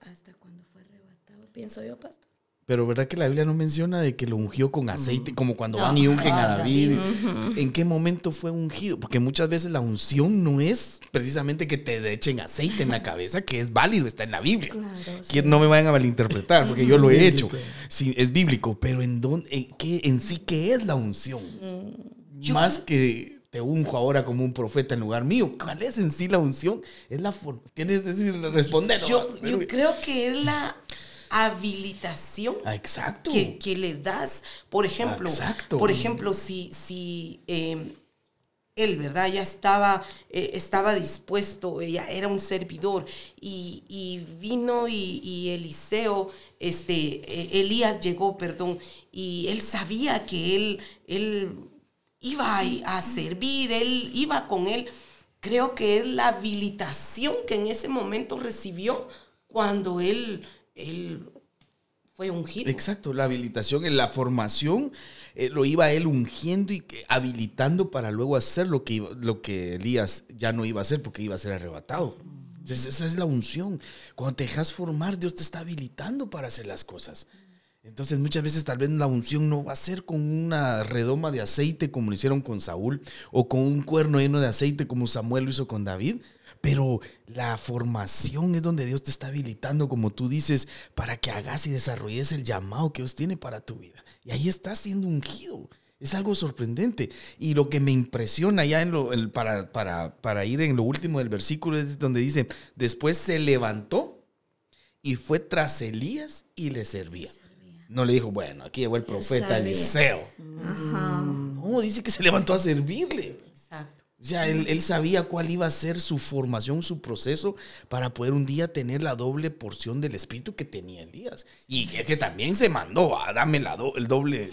Hasta cuando fue arrebatado, pienso yo, pastor. Pero ¿verdad que la Biblia no menciona de que lo ungió con aceite, como cuando van y ungen a David? ¿En qué momento fue ungido? Porque muchas veces la unción no es precisamente que te echen aceite en la cabeza, que es válido, está en la Biblia. Claro, sí. no me vayan a malinterpretar, porque yo lo he hecho. Sí, es bíblico, pero ¿en, dónde, en, qué, en sí qué es la unción? Yo Más que te unjo ahora como un profeta en lugar mío. ¿Cuál es en sí la unción? Es la forma. Tienes que decir, responder. Yo, yo creo que es la habilitación Ah, exacto. que, que le das. Por ejemplo, Exacto. por ejemplo, si, si eh, él, ¿verdad? Ya estaba, eh, estaba dispuesto, ella era un servidor. Y, vino y, Eliseo, este, eh, Elías llegó, perdón, y él sabía que él, él iba a, servir, él iba con él. Creo que es la habilitación que en ese momento recibió cuando él, él fue ungido. Exacto, la habilitación, la formación eh, lo iba él ungiendo y habilitando para luego hacer lo que, lo que Elías ya no iba a hacer porque iba a ser arrebatado. esa es la unción. Cuando te dejas formar, Dios te está habilitando para hacer las cosas. Entonces muchas veces tal vez la unción no va a ser con una redoma de aceite como lo hicieron con Saúl o con un cuerno lleno de aceite como Samuel lo hizo con David, pero la formación es donde Dios te está habilitando, como tú dices, para que hagas y desarrolles el llamado que Dios tiene para tu vida. Y ahí estás siendo ungido. Es algo sorprendente. Y lo que me impresiona ya en lo, para, para, ir en lo último del versículo es donde dice, después se levantó y fue tras Elías y le servía. No le dijo, bueno, aquí llegó el profeta Eliseo. No, dice que se levantó a servirle. Ya él, sabía cuál iba a ser su formación, su proceso, para poder un día tener la doble porción del espíritu que tenía Elías. Y que, que también se mandó, a dame la, el doble,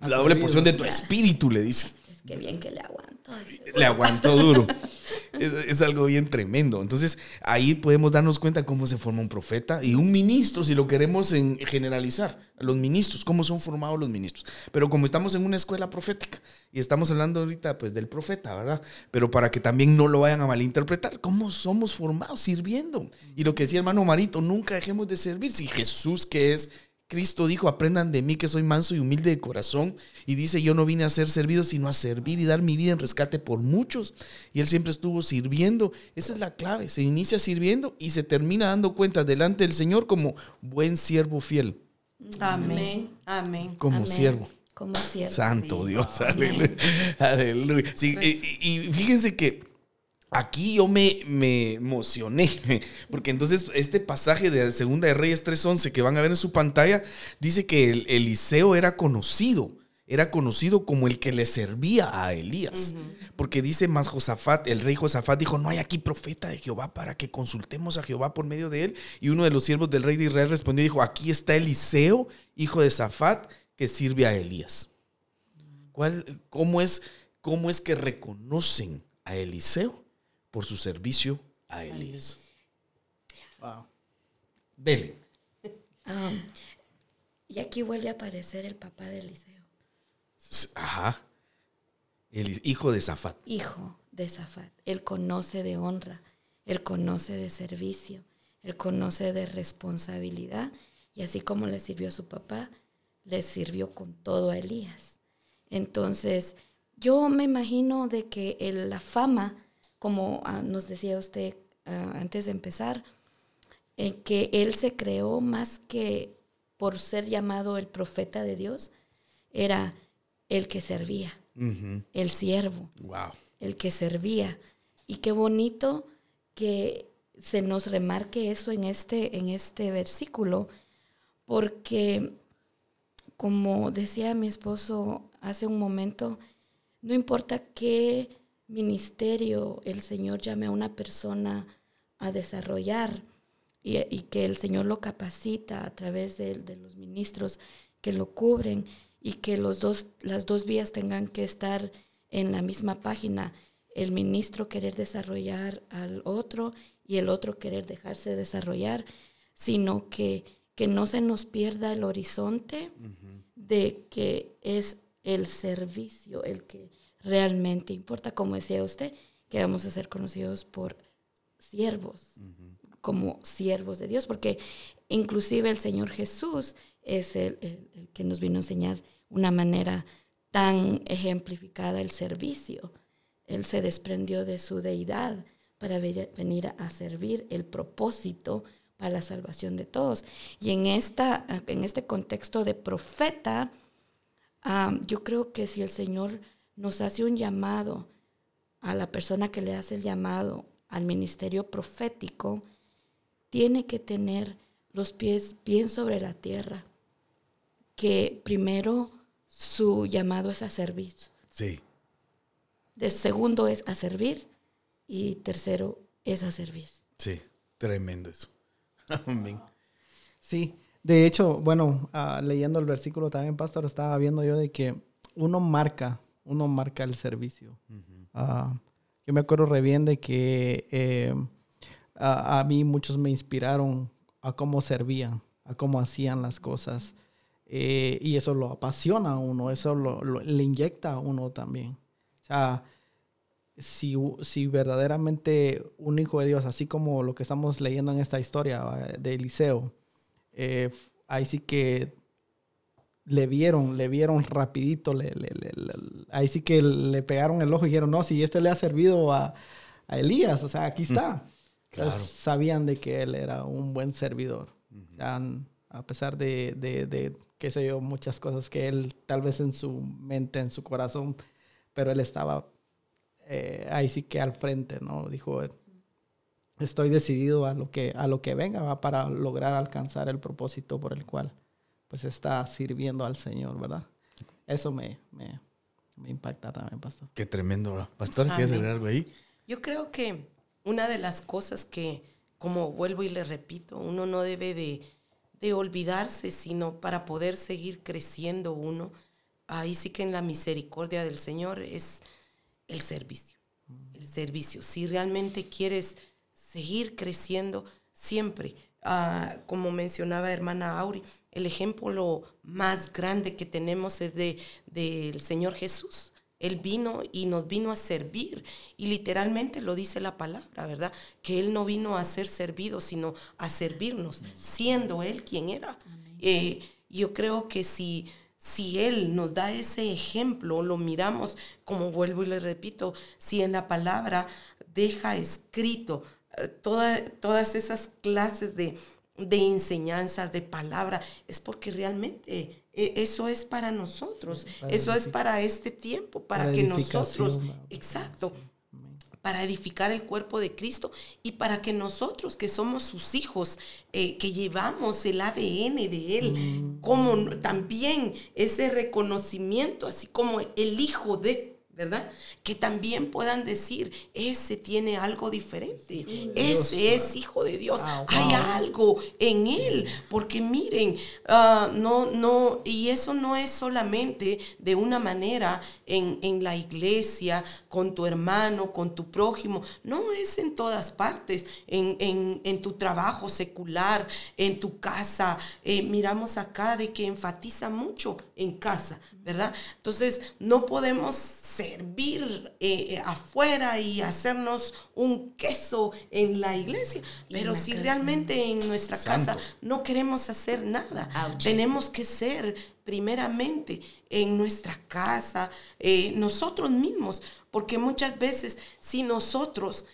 la doble porción de tu espíritu, le dice. Es que bien que le aguantó. Le aguantó duro. Es, algo bien tremendo. Entonces, ahí podemos darnos cuenta cómo se forma un profeta y un ministro, si lo queremos en generalizar. Los ministros, cómo son formados los ministros. Pero como estamos en una escuela profética y estamos hablando ahorita pues del profeta, ¿verdad? Pero para que también no lo vayan a malinterpretar, ¿cómo somos formados sirviendo? Y lo que decía hermano Marito, nunca dejemos de servir. Si Jesús que es Cristo dijo, aprendan de mí que soy manso y humilde de corazón. Y dice, yo no vine a ser servido, sino a servir y dar mi vida en rescate por muchos. Y él siempre estuvo sirviendo. Esa es la clave. Se inicia sirviendo y se termina dando cuenta delante del Señor como buen siervo fiel. Amén. Amén. Como siervo. Como siervo. Santo Dios. Aleluya. y fíjense que Aquí yo me, me, emocioné, porque entonces este pasaje de Segunda de Reyes 3.11 que van a ver en su pantalla, dice que el, Eliseo era conocido, era conocido como el que le servía a Elías, porque dice más Josafat, el rey Josafat dijo, no hay aquí profeta de Jehová para que consultemos a Jehová por medio de él, y uno de los siervos del rey de Israel respondió y dijo, aquí está Eliseo, hijo de Zafat, que sirve a Elías. ¿Cuál, cómo, es, ¿Cómo es que reconocen a Eliseo? Por su servicio a Elías. Wow. Dele. Um, y aquí vuelve a aparecer el papá de Eliseo. Ajá. El hijo de Zafat. Hijo de Zafat. Él conoce de honra, él conoce de servicio, él conoce de responsabilidad. Y así como le sirvió a su papá, le sirvió con todo a Elías. Entonces, yo me imagino de que la fama como ah, nos decía usted ah, antes de empezar, en que él se creó más que por ser llamado el profeta de Dios, era el que servía, el siervo, el que servía. Y qué bonito que se nos remarque eso en este, en este versículo, porque como decía mi esposo hace un momento, no importa qué ministerio el Señor llame a una persona a desarrollar y, que el Señor lo capacita a través de, los ministros que lo cubren y que los dos, las dos vías tengan que estar en la misma página. El ministro querer desarrollar al otro y el otro querer dejarse desarrollar, sino que, que no se nos pierda el horizonte de que es el servicio el que realmente importa, como decía usted, que vamos a ser conocidos por siervos, como siervos de Dios, porque inclusive el Señor Jesús es el, que nos vino a enseñar una manera tan ejemplificada el servicio. Él se desprendió de su deidad para venir a servir el propósito para la salvación de todos. Y en, esta, en este contexto de profeta, ah, yo creo que si el Señor nos hace un llamado a la persona que le hace el llamado al ministerio profético, tiene que tener los pies bien sobre la tierra, que primero su llamado es a servir. Sí. De segundo es a servir y tercero es a servir. Sí, tremendo eso. Amén. Sí, de hecho, bueno, ah, leyendo el versículo también, pastor, estaba viendo yo de que uno marca, uno marca el servicio. Ah, yo me acuerdo re bien de que eh, a, a mí muchos me inspiraron a cómo servían, a cómo hacían las cosas. Eh, y eso lo apasiona a uno, eso lo, lo- le inyecta a uno también. O sea, si, si verdaderamente un hijo de Dios, así como lo que estamos leyendo en esta historia de Eliseo, eh, ahí sí que le vieron, le vieron rapidito, le- le- le- le- ahí sí que le pegaron el ojo y dijeron, no, si este le ha servido a, a Elías, o sea, aquí está. Claro. Entonces, sabían de que él era un buen servidor. O sea, n- a pesar de, de, de, qué sé yo, muchas cosas que él tal vez en su mente, en su corazón, pero él estaba eh, ahí sí que al frente, ¿no? Dijo, estoy decidido a lo que, a lo que venga ¿va? para lograr alcanzar el propósito por el cual pues está sirviendo al Señor, ¿verdad? Eso me, me, me impacta también, pastor. Qué tremendo. Pastor, ¿quieres agregar algo ahí? Yo creo que una de las cosas que, como vuelvo y le repito, uno no debe de, de olvidarse, sino para poder seguir creciendo uno, ahí sí que en la misericordia del Señor es el servicio. El servicio. Si realmente quieres seguir creciendo, siempre, ah, como mencionaba hermana Auri, el ejemplo más grande que tenemos es de, del Señor Jesús. Él vino y nos vino a servir. Y literalmente lo dice la palabra, ¿verdad? Que Él no vino a ser servido, sino a servirnos, siendo Él quien era. Eh, yo creo que si, si Él nos da ese ejemplo, lo miramos, como vuelvo y le repito, si en la palabra deja escrito eh, toda- todas esas clases de, de enseñanza, de palabra, es porque realmente eh, eso es para nosotros, Para eso es para este tiempo, para, para que nosotros, exacto, para edificar el cuerpo de Cristo y para que nosotros que somos sus hijos, eh, que llevamos el ADN de Él, como n- también ese reconocimiento, así como el hijo de, ¿verdad? Que también puedan decir, ese tiene algo diferente, ese es hijo de Dios, Wow, hay algo en Él, porque miren, ah, no, no, y eso no es solamente de una manera en, en la iglesia, con tu hermano, con tu prójimo, no es en todas partes, en, en- en tu trabajo secular, en tu casa, Eh, miramos acá de que enfatiza mucho en casa, ¿verdad? Entonces, no podemos servir eh, eh, afuera y hacernos un queso en la iglesia, Y pero si casa. realmente en nuestra Santo. casa no queremos hacer nada, Ouch. tenemos que ser primeramente en nuestra casa, eh, nosotros mismos, porque muchas veces si nosotros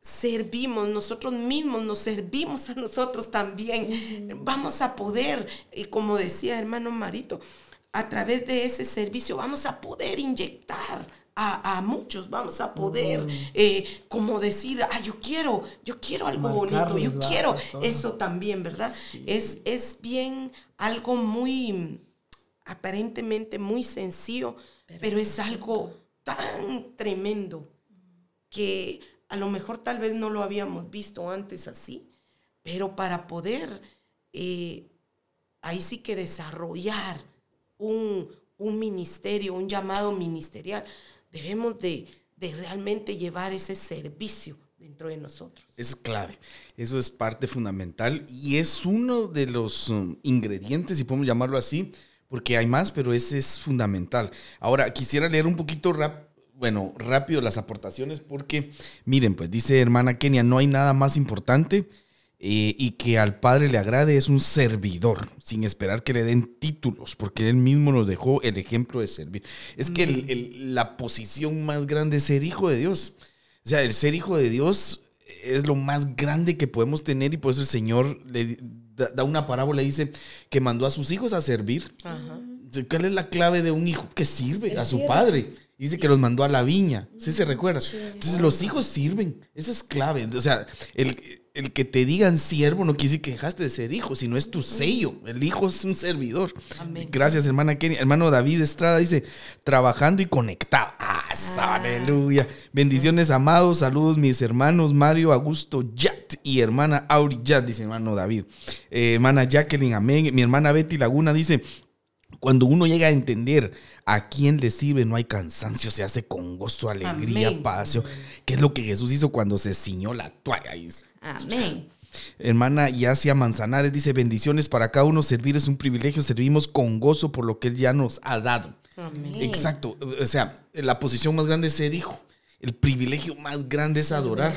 servimos, nosotros mismos nos servimos a nosotros también, vamos a poder, eh, como decía hermano Marito, a través de ese servicio vamos a poder inyectar a, a muchos, vamos a poder, eh, como decir, ah, yo quiero, yo quiero algo bonito, yo ¿verdad, quiero eso también, ¿verdad? Es, es bien algo muy, aparentemente muy sencillo, pero es algo tan tremendo que a lo mejor tal vez no lo habíamos visto antes así, pero para poder eh, ahí sí que desarrollar un, un ministerio, un llamado ministerial, debemos de, de realmente llevar ese servicio dentro de nosotros. Es clave. Eso es parte fundamental y es uno de los um, ingredientes, si podemos llamarlo así, porque hay más, pero ese es fundamental. Ahora, quisiera leer un poquito rap- bueno, rápido las aportaciones porque, miren, pues dice hermana Kenia, no hay nada más importante eh, y que al Padre le agrade es un servidor, sin esperar que le den títulos, porque Él mismo nos dejó el ejemplo de servir. Es que el- el- la posición más grande es ser hijo de Dios. O sea, el ser hijo de Dios es lo más grande que podemos tener y por eso el Señor le da, da una parábola y dice que mandó a sus hijos a servir. Ajá. ¿Cuál es la clave de un hijo? Que sirve Es a su padre. Dice que los mandó a la viña. ¿Sí se recuerda? Entonces los hijos sirven. Esa es clave. O sea, el, el que te digan siervo no quiere decir que dejaste de ser hijo, sino es tu sello. El hijo es un servidor. Amén. Gracias, hermana Kenny. Hermano David Estrada dice, trabajando y conectado. Ah, Ah, aleluya. Bendiciones, amados. Saludos, mis hermanos Mario Augusto Yat y hermana Auri Yat, dice hermano David. Eh, hermana Jacqueline, amén. Mi hermana Betty Laguna dice: Cuando uno llega a entender a quién le sirve, no hay cansancio, se hace con gozo, alegría, Amén. paz. ¿Qué es lo que Jesús hizo cuando se ciñó la toalla? Amén. Hermana Yacia Manzanares dice: Bendiciones para cada uno. Servir es un privilegio. Servimos con gozo por lo que Él ya nos ha dado. Amén. Exacto. O sea, la posición más grande es ser hijo. El privilegio más grande es adorar.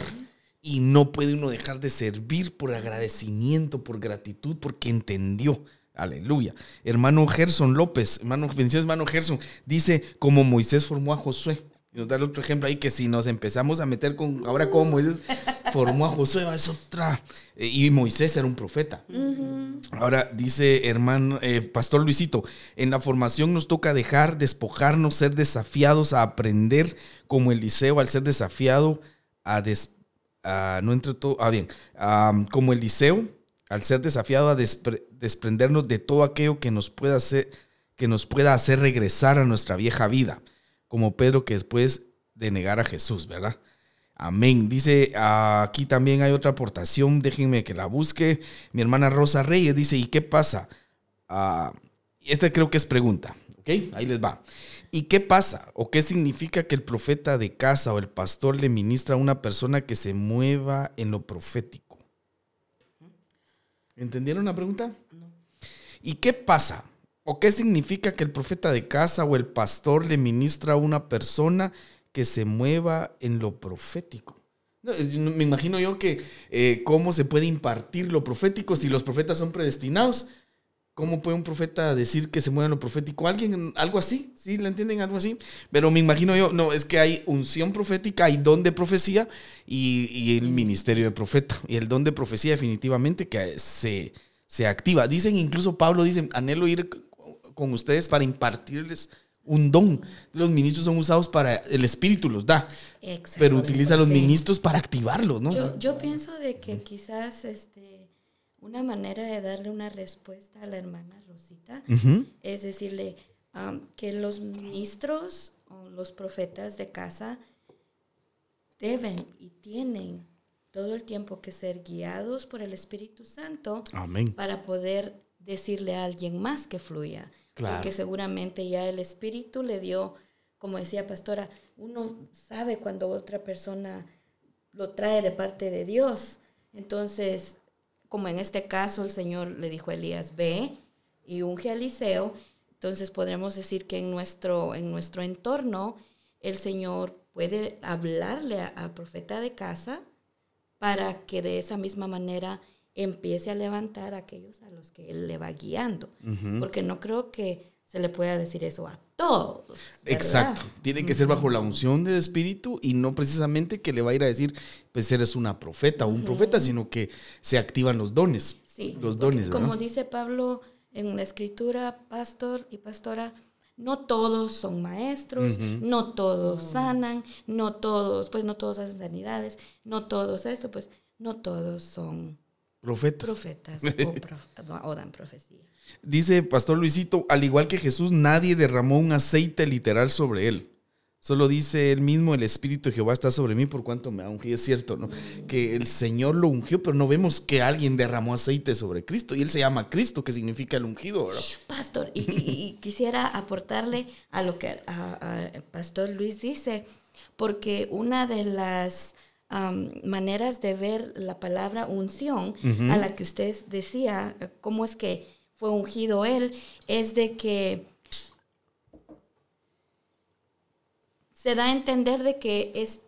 Y no puede uno dejar de servir por agradecimiento, por gratitud, porque entendió. Aleluya. Hermano Gerson López, hermano, bendiciones, hermano Gerson, dice como Moisés formó a Josué. Y Nos da el otro ejemplo ahí que si nos empezamos a meter con ahora como Moisés formó a Josué, es otra. Eh, Y Moisés era un profeta. Ahora dice hermano, eh, Pastor Luisito, en la formación nos toca dejar, despojarnos, ser desafiados a aprender como Eliseo al ser desafiado a, des- a- no entre todo, ah bien, am, como Eliseo al ser desafiado a despre- desprendernos de todo aquello que nos pueda hacer que nos pueda hacer regresar a nuestra vieja vida, como Pedro que después de negar a Jesús, ¿verdad? Amén. Dice, aquí también hay otra aportación, déjenme que la busque. Mi hermana Rosa Reyes dice, ¿y qué pasa? Ah, esta creo que es pregunta, ¿ok? Ahí les va. ¿Y qué pasa o qué significa que el profeta de casa o el pastor le ministra a una persona que se mueva en lo profético? ¿Entendieron la pregunta? ¿Y qué pasa? ¿O qué significa que el profeta de casa o el pastor le ministra a una persona que se mueva en lo profético? No, me imagino yo que eh, cómo se puede impartir lo profético si los profetas son predestinados. ¿Cómo puede un profeta decir que se mueva lo profético? ¿Alguien, algo así? ¿Sí? ¿Le entienden? Algo así. Pero me imagino yo, no, es que hay unción profética, hay don de profecía y, y el ministerio de profeta. Y el don de profecía definitivamente que se, se activa. Dicen, incluso Pablo dice, anhelo ir con ustedes para impartirles un don. Los ministros son usados para, el espíritu los da, Exacto. pero utiliza a los Sí. ministros para activarlos, ¿no? Yo, yo pienso de que quizás este, una manera de darle una respuesta a la hermana Rosita es decirle am, que los ministros o los profetas de casa deben y tienen todo el tiempo que ser guiados por el Espíritu Santo Amén. para poder decirle a alguien más que fluya. Claro. Porque seguramente ya el Espíritu le dio, como decía Pastora, uno sabe cuando otra persona lo trae de parte de Dios. Entonces, como en este caso el Señor le dijo a Elías, ve y unge a Eliseo, entonces podremos decir que en nuestro, en nuestro entorno el Señor puede hablarle a- al profeta de casa para que de esa misma manera empiece a levantar a aquellos a los que Él le va guiando. Porque no creo que se le pueda decir eso a todos. ¿verdad? Exacto. Tiene que ser bajo la unción del Espíritu y no precisamente que le va a ir a decir, pues eres una profeta o un profeta, sino que se activan los dones. Sí, Los porque dones, Como dice Pablo en la escritura, pastor y pastora, no todos son maestros, no todos sanan, no todos, pues no todos hacen sanidades, no todos esto, pues no todos son Profetas. profetas o, prof- o dan profecía. Dice Pastor Luisito, al igual que Jesús, nadie derramó un aceite literal sobre él. Solo dice él mismo, el Espíritu de Jehová está sobre mí por cuanto me ha ungido. Es cierto, ¿no? Que el Señor lo ungió, pero no vemos que alguien derramó aceite sobre Cristo. Y él se llama Cristo, que significa el ungido, ¿verdad? Pastor, y, y- y quisiera aportarle a lo que a- a Pastor Luis dice, porque una de las maneras de ver la palabra unción, a la que usted decía, cómo es que fue ungido él, es de que se da a entender de que es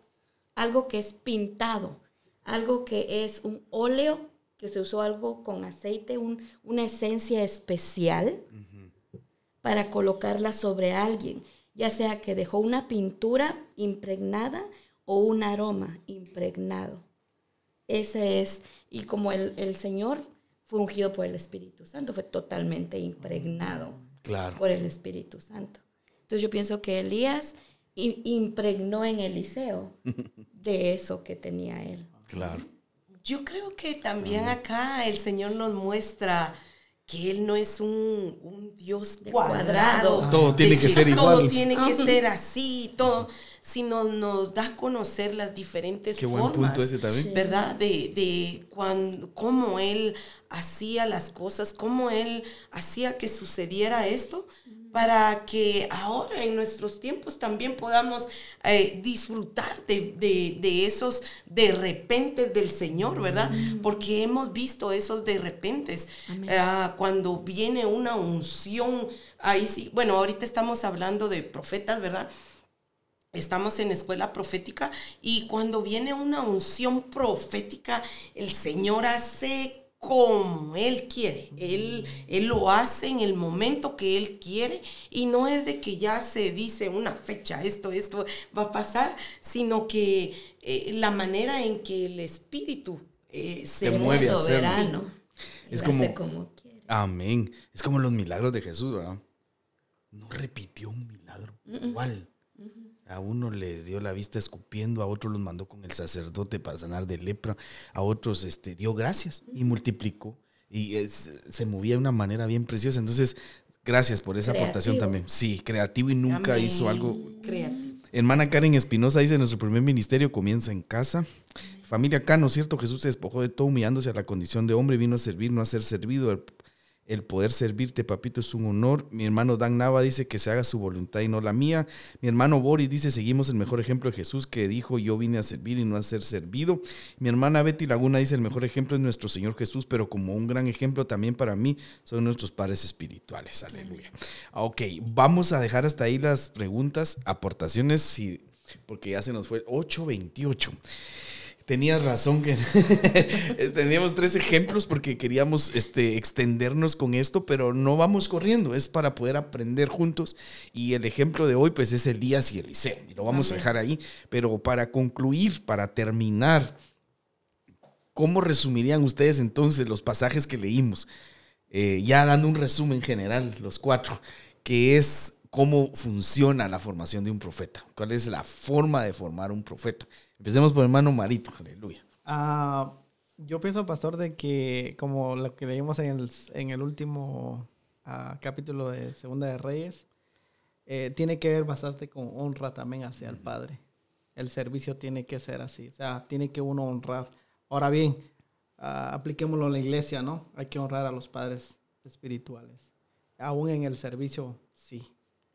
algo que es pintado, algo que es un óleo, que se usó algo con aceite, un- una esencia especial para colocarla sobre alguien, ya sea que dejó una pintura impregnada o un aroma impregnado. Ese es, y como el, el Señor fue ungido por el Espíritu Santo, fue totalmente impregnado Claro. por el Espíritu Santo. Entonces yo pienso que Elías impregnó en Eliseo de eso que tenía él. Claro. Yo creo que también acá el Señor nos muestra que Él no es un, un Dios cuadrado. cuadrado. Todo tiene que ser Todo igual. tiene que ser así, todo. sino nos da a conocer las diferentes Qué buen formas. punto ese también. ¿Verdad? De, de cuan- cómo él hacía las cosas, cómo él hacía que sucediera esto, para que ahora en nuestros tiempos también podamos eh, disfrutar de, de- de esos de repente del Señor, ¿verdad? Porque hemos visto esos de repentes. Ah, cuando viene una unción, ahí sí, bueno, ahorita estamos hablando de profetas, ¿verdad? Estamos en escuela profética y cuando viene una unción profética, el Señor hace como Él quiere. Él, él lo hace en el momento que Él quiere y no es de que ya se dice una fecha, esto, esto va a pasar, sino que eh, la manera en que el Espíritu eh, se mueve soberano. Es como- hace como quiere. Amén. Es como los milagros de Jesús, ¿verdad? No repitió un milagro. Igual. A uno le dio la vista escupiendo, a otro los mandó con el sacerdote para sanar de lepra, a otros este, dio gracias y multiplicó. Y es- se movía de una manera bien preciosa. Entonces, gracias por esa aportación también. Sí, creativo y nunca Amén. hizo algo creativo. Hermana Karen Espinosa dice, nuestro primer ministerio comienza en casa. Familia Cano, ¿cierto? Jesús se despojó de todo humillándose a la condición de hombre, vino a servir, no a ser servido. El, poder servirte, papito, es un honor. Mi hermano Dan Nava dice que se haga su voluntad y no la mía. Mi hermano Boris dice, seguimos el mejor ejemplo de Jesús que dijo, yo vine a servir y no a ser servido. Mi hermana Betty Laguna dice, el mejor ejemplo es nuestro Señor Jesús, pero como un gran ejemplo también para mí son nuestros padres espirituales. Aleluya. Ok, vamos a dejar hasta ahí las preguntas, aportaciones, porque ya se nos fue 8.28. Tenías razón que teníamos tres ejemplos porque queríamos este, extendernos con esto, pero no vamos corriendo, es para poder aprender juntos. Y el ejemplo de hoy pues es Elías y Eliseo, y lo vamos a dejar ahí. Pero para concluir, para terminar, ¿cómo resumirían ustedes entonces los pasajes que leímos? Eh, ya dando un resumen general, los cuatro, que es cómo funciona la formación de un profeta, cuál es la forma de formar un profeta. Empecemos por hermano Marito, aleluya. Ah, yo pienso, pastor, de que como lo que leímos en el, en el último ah, capítulo de Segunda de Reyes, eh, tiene que ver bastante con honra también hacia el Padre. El servicio tiene que ser así, o sea, tiene que uno honrar. Ahora bien, ah, apliquémoslo en la iglesia, ¿no? Hay que honrar a los padres espirituales. Aún en el servicio, sí.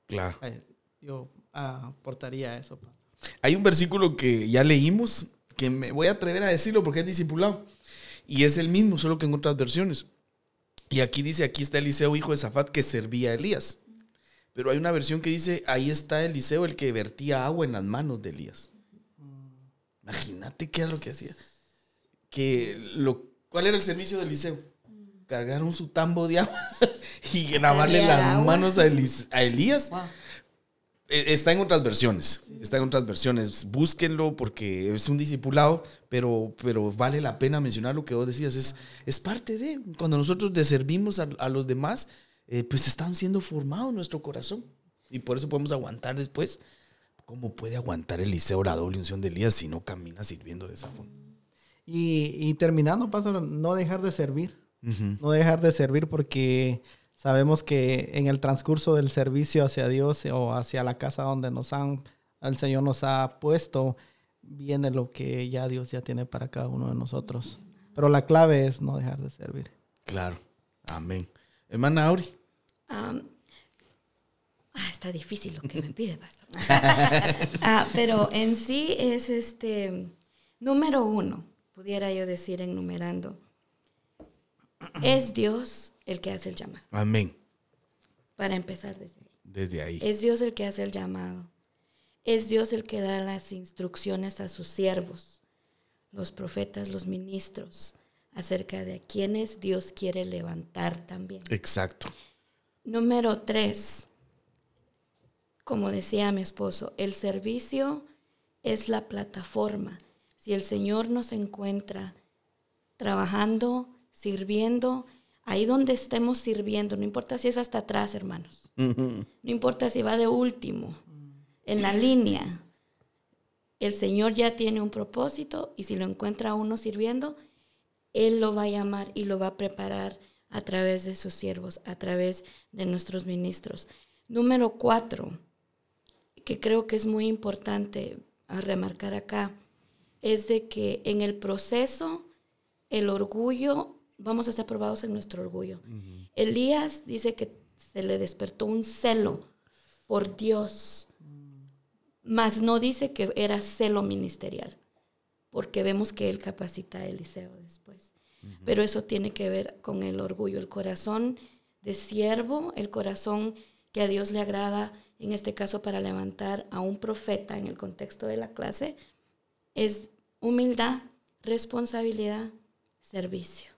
Claro. Eh, yo aportaría eso, pastor. Hay un versículo que ya leímos, que me voy a atrever a decirlo porque es discipulado. Y es el mismo, solo que en otras versiones. Y aquí dice, aquí está Eliseo, hijo de Zafat, que servía a Elías. Pero hay una versión que dice, ahí está Eliseo, el que vertía agua en las manos de Elías. Imagínate qué era lo que hacía. Que lo, ¿Cuál era el servicio de Eliseo? Cargaron su tambo de agua y grabarle Cargar las agua. manos a, Elis- a Elías. Wow. Eh, Está en otras versiones. Está en otras versiones. Búsquenlo porque es un discipulado, pero, pero vale la pena mencionar lo que vos decías. Es, es parte de. Cuando nosotros le servimos a, a los demás, eh, pues están siendo formados nuestro corazón. Y por eso podemos aguantar después. ¿Cómo puede aguantar Eliseo la doble unción de Elías si no camina sirviendo de esa forma? Y, y terminando, pastor, no dejar de servir. No dejar de servir porque sabemos que en el transcurso del servicio hacia Dios o hacia la casa donde nos han, el Señor nos ha puesto, viene lo que ya Dios ya tiene para cada uno de nosotros. Pero la clave es no dejar de servir. Claro. Amén. Hermana Auri. Ah, está difícil lo que me pide, pastor. Ah, pero en sí es este número uno, pudiera yo decir enumerando. Es Dios el que hace el llamado. Amén. Para empezar desde ahí. Desde ahí. Es Dios el que hace el llamado. Es Dios el que da las instrucciones a sus siervos, los profetas, los ministros, acerca de a quienes Dios quiere levantar también. Exacto. Número tres, como decía mi esposo, el servicio es la plataforma. Si el Señor nos encuentra trabajando, sirviendo, ahí donde estemos sirviendo, no importa si es hasta atrás, hermanos, no importa si va de último, en la línea, el Señor ya tiene un propósito y si lo encuentra a uno sirviendo, Él lo va a llamar y lo va a preparar a través de sus siervos, a través de nuestros ministros. Número cuatro, que creo que es muy importante a remarcar acá es de que en el proceso el orgullo, vamos a ser probados en nuestro orgullo. Elías dice que se le despertó un celo por Dios, mas no dice que era celo ministerial, porque vemos que él capacita a Eliseo después. Pero eso tiene que ver con el orgullo, el corazón de siervo, el corazón que a Dios le agrada, en este caso para levantar a un profeta en el contexto de la clase, es humildad, responsabilidad, servicio.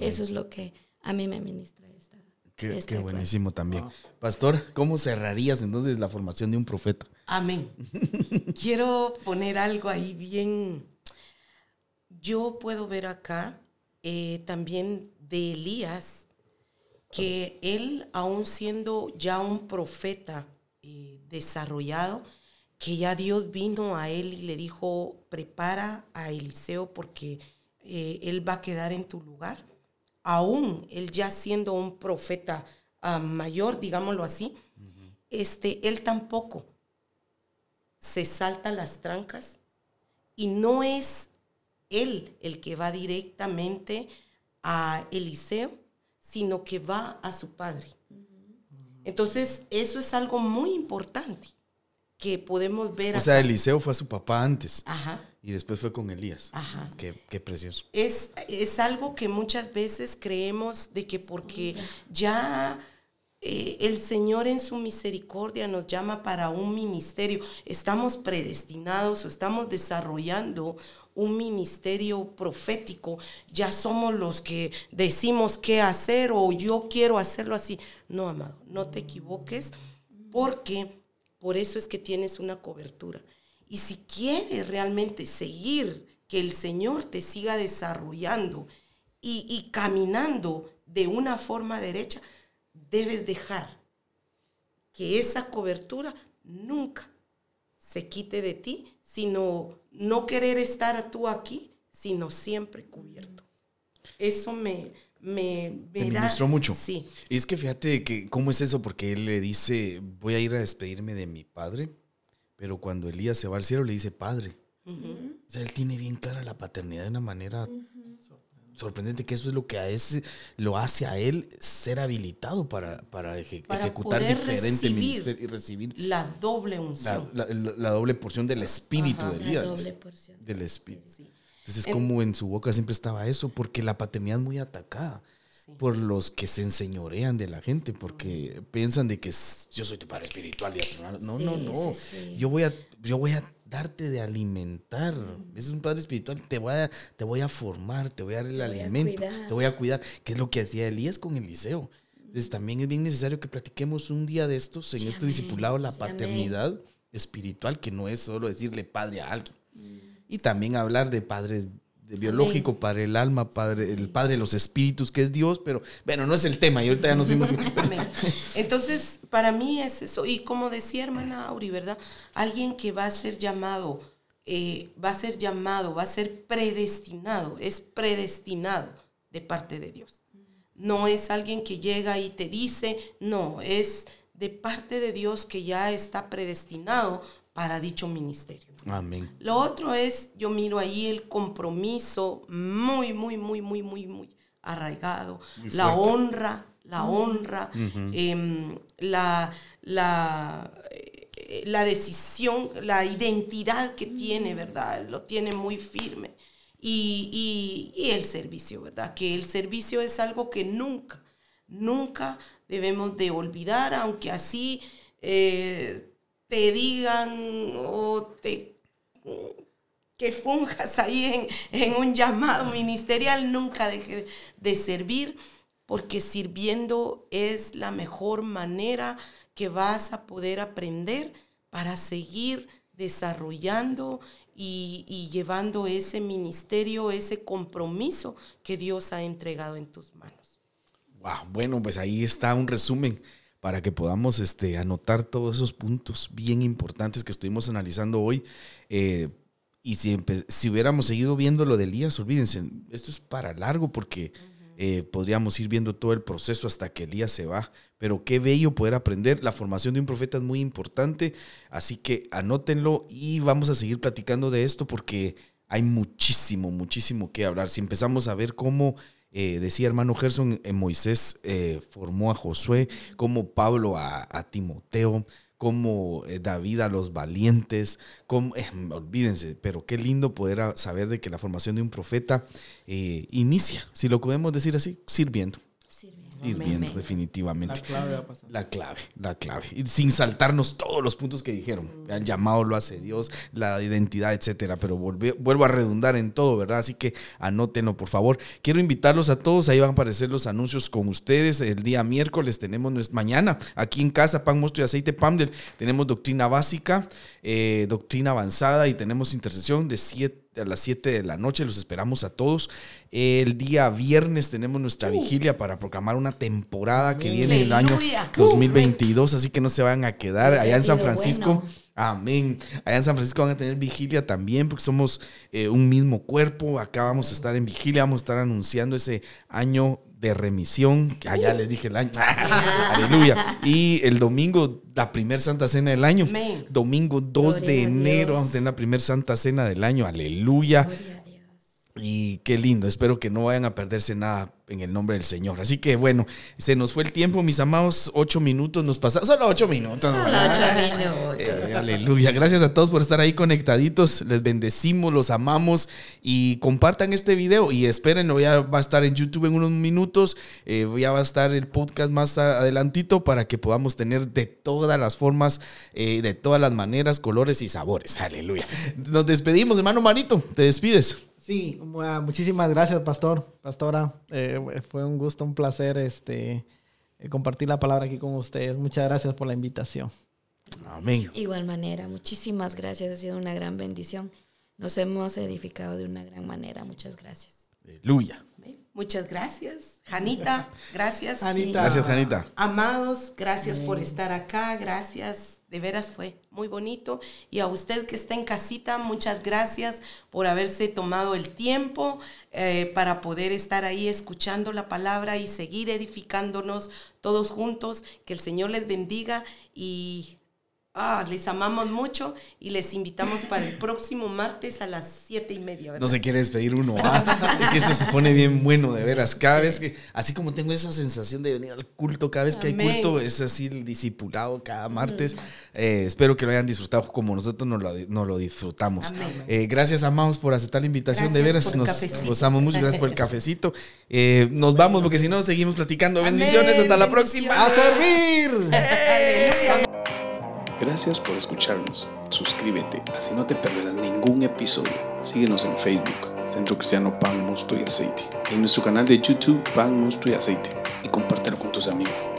Eso es lo que a mí me ministra esta. Qué, qué buenísimo también. Pastor, ¿cómo cerrarías entonces la formación de un profeta? Amén. Quiero poner algo ahí bien. Yo puedo ver acá eh, también de Elías que él, aún siendo ya un profeta eh, desarrollado, que ya Dios vino a él y le dijo, prepara a Eliseo porque eh, él va a quedar en tu lugar. Aún él ya siendo un profeta ah, mayor, digámoslo así, este, él tampoco se salta las trancas y no es él el que va directamente a Eliseo, sino que va a su padre. Entonces, eso es algo muy importante que podemos ver. O sea, Eliseo fue a su papá antes. Ajá. Y después fue con Elías. Ajá. Qué, qué precioso. Es, es, algo que muchas veces creemos de que porque ya eh, el Señor en su misericordia nos llama para un ministerio, estamos predestinados o estamos desarrollando un ministerio profético, ya somos los que decimos qué hacer o yo quiero hacerlo así. No, amado, no te equivoques porque por eso es que tienes una cobertura. Y si quieres realmente seguir, que el Señor te siga desarrollando y, caminando de una forma derecha, debes dejar que esa cobertura nunca se quite de ti, sino no querer estar tú aquí, sino siempre cubierto. Eso me, me, ministró mucho. Sí. Y es que fíjate que cómo es eso, porque él le dice, voy a ir a despedirme de mi padre, pero cuando Elías se va al cielo le dice padre. O sea, él tiene bien clara la paternidad de una manera sorprendente, que eso es lo que a ese, lo hace a él ser habilitado para, para, ejecutar diferente ministerio y recibir la doble unción. La, doble porción del espíritu de Elías. La doble porción. Del espíritu. Entonces, como en su boca siempre estaba eso, porque la paternidad es muy atacada por los que se enseñorean de la gente, porque piensan de que yo soy tu padre espiritual. Y no, no, no. Yo voy a, yo voy a darte de alimentar. Ese es un padre espiritual. Te voy a, te voy a formar, te voy a dar el alimento, te voy a cuidar. Que es lo que hacía Elías con Eliseo. Entonces también es bien necesario que platiquemos un día de estos, en este discipulado, la paternidad espiritual, que no es solo decirle padre a alguien. Y también hablar de padre de biológico, padre el alma, padre, el padre de los espíritus, que es Dios, pero bueno, no es el tema, y ahorita ya nos vimos. Entonces, para mí es eso, y como decía hermana Auri, ¿verdad? Alguien que va a ser llamado, eh, va a ser llamado, va a ser predestinado, es predestinado de parte de Dios. No es alguien que llega y te dice, no, es de parte de Dios que ya está predestinado para dicho ministerio. Amén. Lo otro es, yo miro ahí el compromiso muy, muy, muy, muy, muy, muy arraigado. la honra, la honra, em, la, la, eh, la decisión, la identidad que tiene, ¿verdad? Lo tiene muy firme. Y, y, el servicio, ¿verdad? Que el servicio es algo que nunca, nunca debemos de olvidar, aunque así eh, te digan o te que funjas ahí en, un llamado ministerial, nunca deje de servir, porque sirviendo es la mejor manera que vas a poder aprender para seguir desarrollando y, y, llevando ese ministerio, ese compromiso que Dios ha entregado en tus manos. Bueno, pues ahí está un resumen para que podamos este, anotar todos esos puntos bien importantes que estuvimos analizando hoy. Eh, y si, si hubiéramos seguido viendo lo de Elías, olvídense, esto es para largo porque Eh, podríamos ir viendo todo el proceso hasta que Elías se va. Pero qué bello poder aprender. La formación de un profeta es muy importante. Así que anótenlo y vamos a seguir platicando de esto porque hay muchísimo, muchísimo que hablar. Si empezamos a ver cómo eh, decía hermano Gerson, eh, Moisés eh, formó a Josué, como Pablo a, a Timoteo, como David a los valientes, como, olvídense, pero qué lindo poder saber de que la formación de un profeta inicia, si lo podemos decir así, sirviendo ir viendo definitivamente. La clave va a pasar. La clave, la clave. Y sin saltarnos todos los puntos que dijeron. El llamado lo hace Dios, la identidad, etcétera. Pero vuelvo a redundar en todo, ¿verdad? Así que anótenlo, por favor. Quiero invitarlos a todos. Ahí van a aparecer los anuncios con ustedes. El día miércoles tenemos, mañana, aquí en casa, pan, mosto y aceite, Pamdel. Tenemos doctrina básica, eh, doctrina avanzada y tenemos intercesión de siete a las 7 de la noche. Los esperamos a todos. El día viernes tenemos nuestra uh. vigilia para proclamar una temporada que viene el año 2022, así que no se van a quedar allá en San Francisco. Amén. Allá en San Francisco van a tener vigilia también porque somos eh, un mismo cuerpo. Acá vamos a estar en vigilia, vamos a estar anunciando ese año de remisión, que allá les dije el año. Aleluya. Y el domingo, la primer Santa Cena del año. Domingo 2 de enero, vamos a tener la primer Santa Cena del año. Aleluya. Y qué lindo, espero que no vayan a perderse nada en el nombre del Señor. Así que bueno, se nos fue el tiempo, mis amados, ocho minutos nos pasaron, solo ocho minutos. Solo ocho minutos. Eh, aleluya, gracias a todos por estar ahí conectaditos, les bendecimos, los amamos y compartan este video y esperen, ya va a estar en YouTube en unos minutos, eh, ya va a estar el podcast más adelantito para que podamos tener de todas las formas, eh, de todas las maneras, colores y sabores. Aleluya. Nos despedimos, hermano Marito, te despides. Sí, muchísimas gracias, pastor, pastora. Eh, fue un gusto, un placer este, eh, compartir la palabra aquí con ustedes. Muchas gracias por la invitación. Amén. Igual manera, muchísimas gracias. Ha sido una gran bendición. Nos hemos edificado de una gran manera. Muchas gracias. Aleluya. Muchas gracias. Janita, gracias. Gracias, Janita. Amados, gracias por estar acá. Gracias de veras fue muy bonito. Y a usted que está en casita, muchas gracias por haberse tomado el tiempo eh, para poder estar ahí escuchando la palabra y seguir edificándonos todos juntos. Que el Señor les bendiga y Ah, les amamos mucho y les invitamos para el próximo martes a las siete y media. No se quiere despedir uno, ¿ah? que esto se pone bien bueno, de veras. Cada vez que, así como tengo esa sensación de venir al culto, cada vez que hay culto, es así el discipulado cada martes. Eh, espero que lo hayan disfrutado como nosotros nos lo, lo disfrutamos. Eh, gracias, amados, por aceptar la invitación. de veras, nos gozamos mucho. Gracias por el cafecito. Eh, nos vamos porque si no, seguimos platicando. Bendiciones. Hasta la próxima. ¡A servir! Gracias por escucharnos. Suscríbete, así no te perderás ningún episodio. Síguenos en Facebook, Centro Cristiano Pan, Mosto y Aceite. En nuestro canal de YouTube, Pan, Mosto y Aceite. Y compártelo con tus amigos.